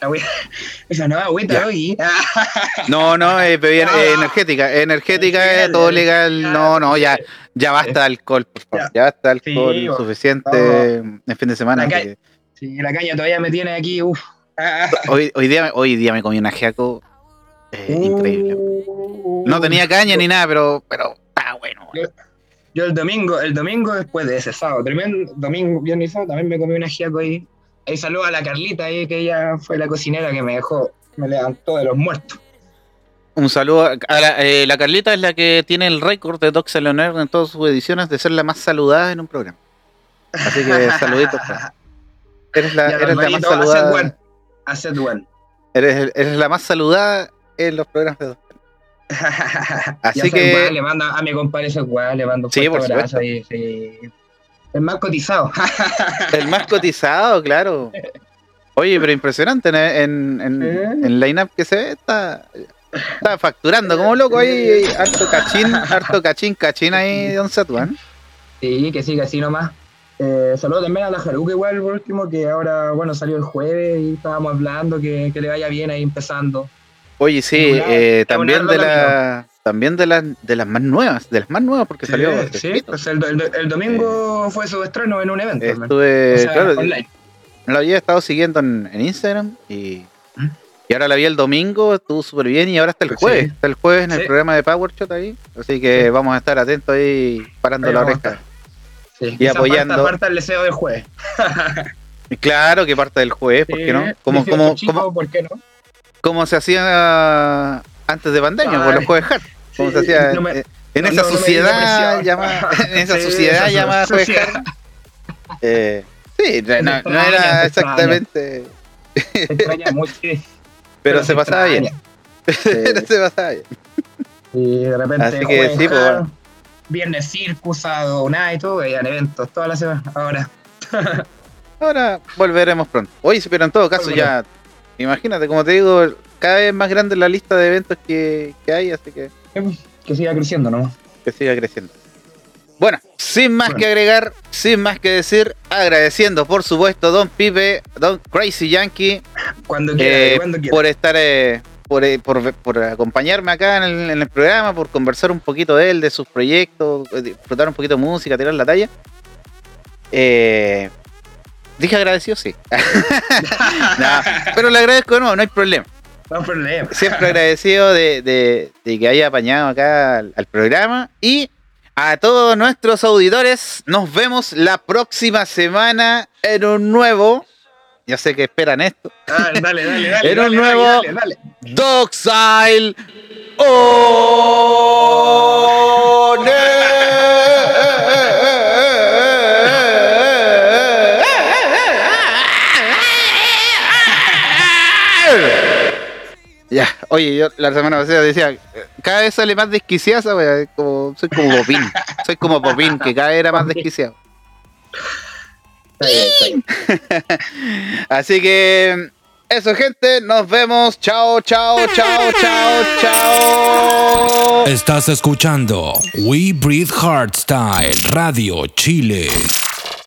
Esa no, agüita Ya. hoy. No, no, eh, bebida Ah. eh, energética. Energética, eh, Legal, todo legal. No, no, ya, ya basta alcohol, por favor. Ya basta de alcohol. Sí, suficiente en fin de semana. La que- Sí, la caña todavía me tiene aquí, uff. Hoy, hoy, día, hoy día me comí un ajiaco eh, increíble. Uh. No tenía caña ni nada, pero, pero está bueno. Yo el domingo, el domingo después de ese sábado, tremendo domingo, viernes y sábado, también me comí un ajiaco ahí. Ahí saludo a la Carlita ahí, que ella fue la cocinera que me dejó, me levantó de los muertos. Un saludo a la, eh, la Carlita es la que tiene el récord de Doxa Leonard en todas sus ediciones de ser la más saludada en un programa. Así que saluditos. pues. Eres la, Y eres la más saludada. buen, buen. Eres, eres la más saludada en los programas de Doxa. Así que- guay, le mando a mi compadre ese guay, le mando un Sí, por abrazo ahí, sí. El más cotizado. El más cotizado, claro. Oye, pero impresionante en, en, en, en line-up que se ve, está, está facturando como loco ahí, harto cachín, harto cachín, cachín ahí, don Satuan. Sí, que siga así nomás. Eh, saludos también a la Jaruca igual por último, que ahora, bueno, salió el jueves y estábamos hablando, que, que le vaya bien ahí empezando. Oye, sí, eh, también de la, también de las de las más nuevas, de las más nuevas porque salió. Sí, pues el, do- el do- el domingo fue su estreno en un evento. Estuve, O sea, claro, online. lo había estado siguiendo en, en Instagram y, ¿Mm? y ahora la vi el domingo, estuvo súper bien y ahora está el Pues jueves, sí. está el jueves en el programa de PowerShot ahí, así que vamos a estar atentos ahí parando Ahí la oreja. Sí, y apoyando. Falta, falta el deseo del jueves. Claro que parte del jueves, ¿por qué no? Como, 18 como, como, ¿por qué no? como se hacía antes de pandemia, por Ay. los jueves hard. Como se hacía no me- en esa sociedad llamada, en esa sociedad llamada. Eh, sí, no, no- no extraña, era te exactamente, extraña mucho. pero se pasaba bien. Pero se pasaba bien. Y de repente, Así que sí, pues, bueno. viernes circus, nada y todo, veían eventos toda la semana. Ahora, Ahora volveremos pronto. Oye, pero en todo caso ya, imagínate, como te digo, cada vez más grande la lista de eventos que, que hay, así que que siga creciendo nomás. que siga creciendo. Bueno, sin más Bueno. que agregar, sin más que decir, agradeciendo por supuesto Don Pipe, Don Crazy Yankee, Cuando quiera, eh, cuando quiera. por estar, eh, por, eh, por, por acompañarme acá en el, en el programa, por conversar un poquito de él, de sus proyectos, eh, disfrutar un poquito de música, tirar la talla. Eh, dije agradecido, sí. No, pero le agradezco, no, no hay problema. No problema. Siempre agradecido de, de- de que haya apañado acá al, al programa. Y a todos nuestros auditores, nos vemos la próxima semana en un nuevo. Yo sé que esperan esto. Dale, dale, dale, dale. Un dale, nuevo- Dale, dale, Doxile Ya, oye, yo la semana pasada decía, cada vez sale más desquiciada, esa wea, es como, soy como Popín, soy como Popín, que cada vez era más desquiciado. Está bien, está bien. Así que eso, gente, nos vemos. Chao, chao, chao, chao, chao. Estás escuchando We Breathe Hardstyle Radio Chile.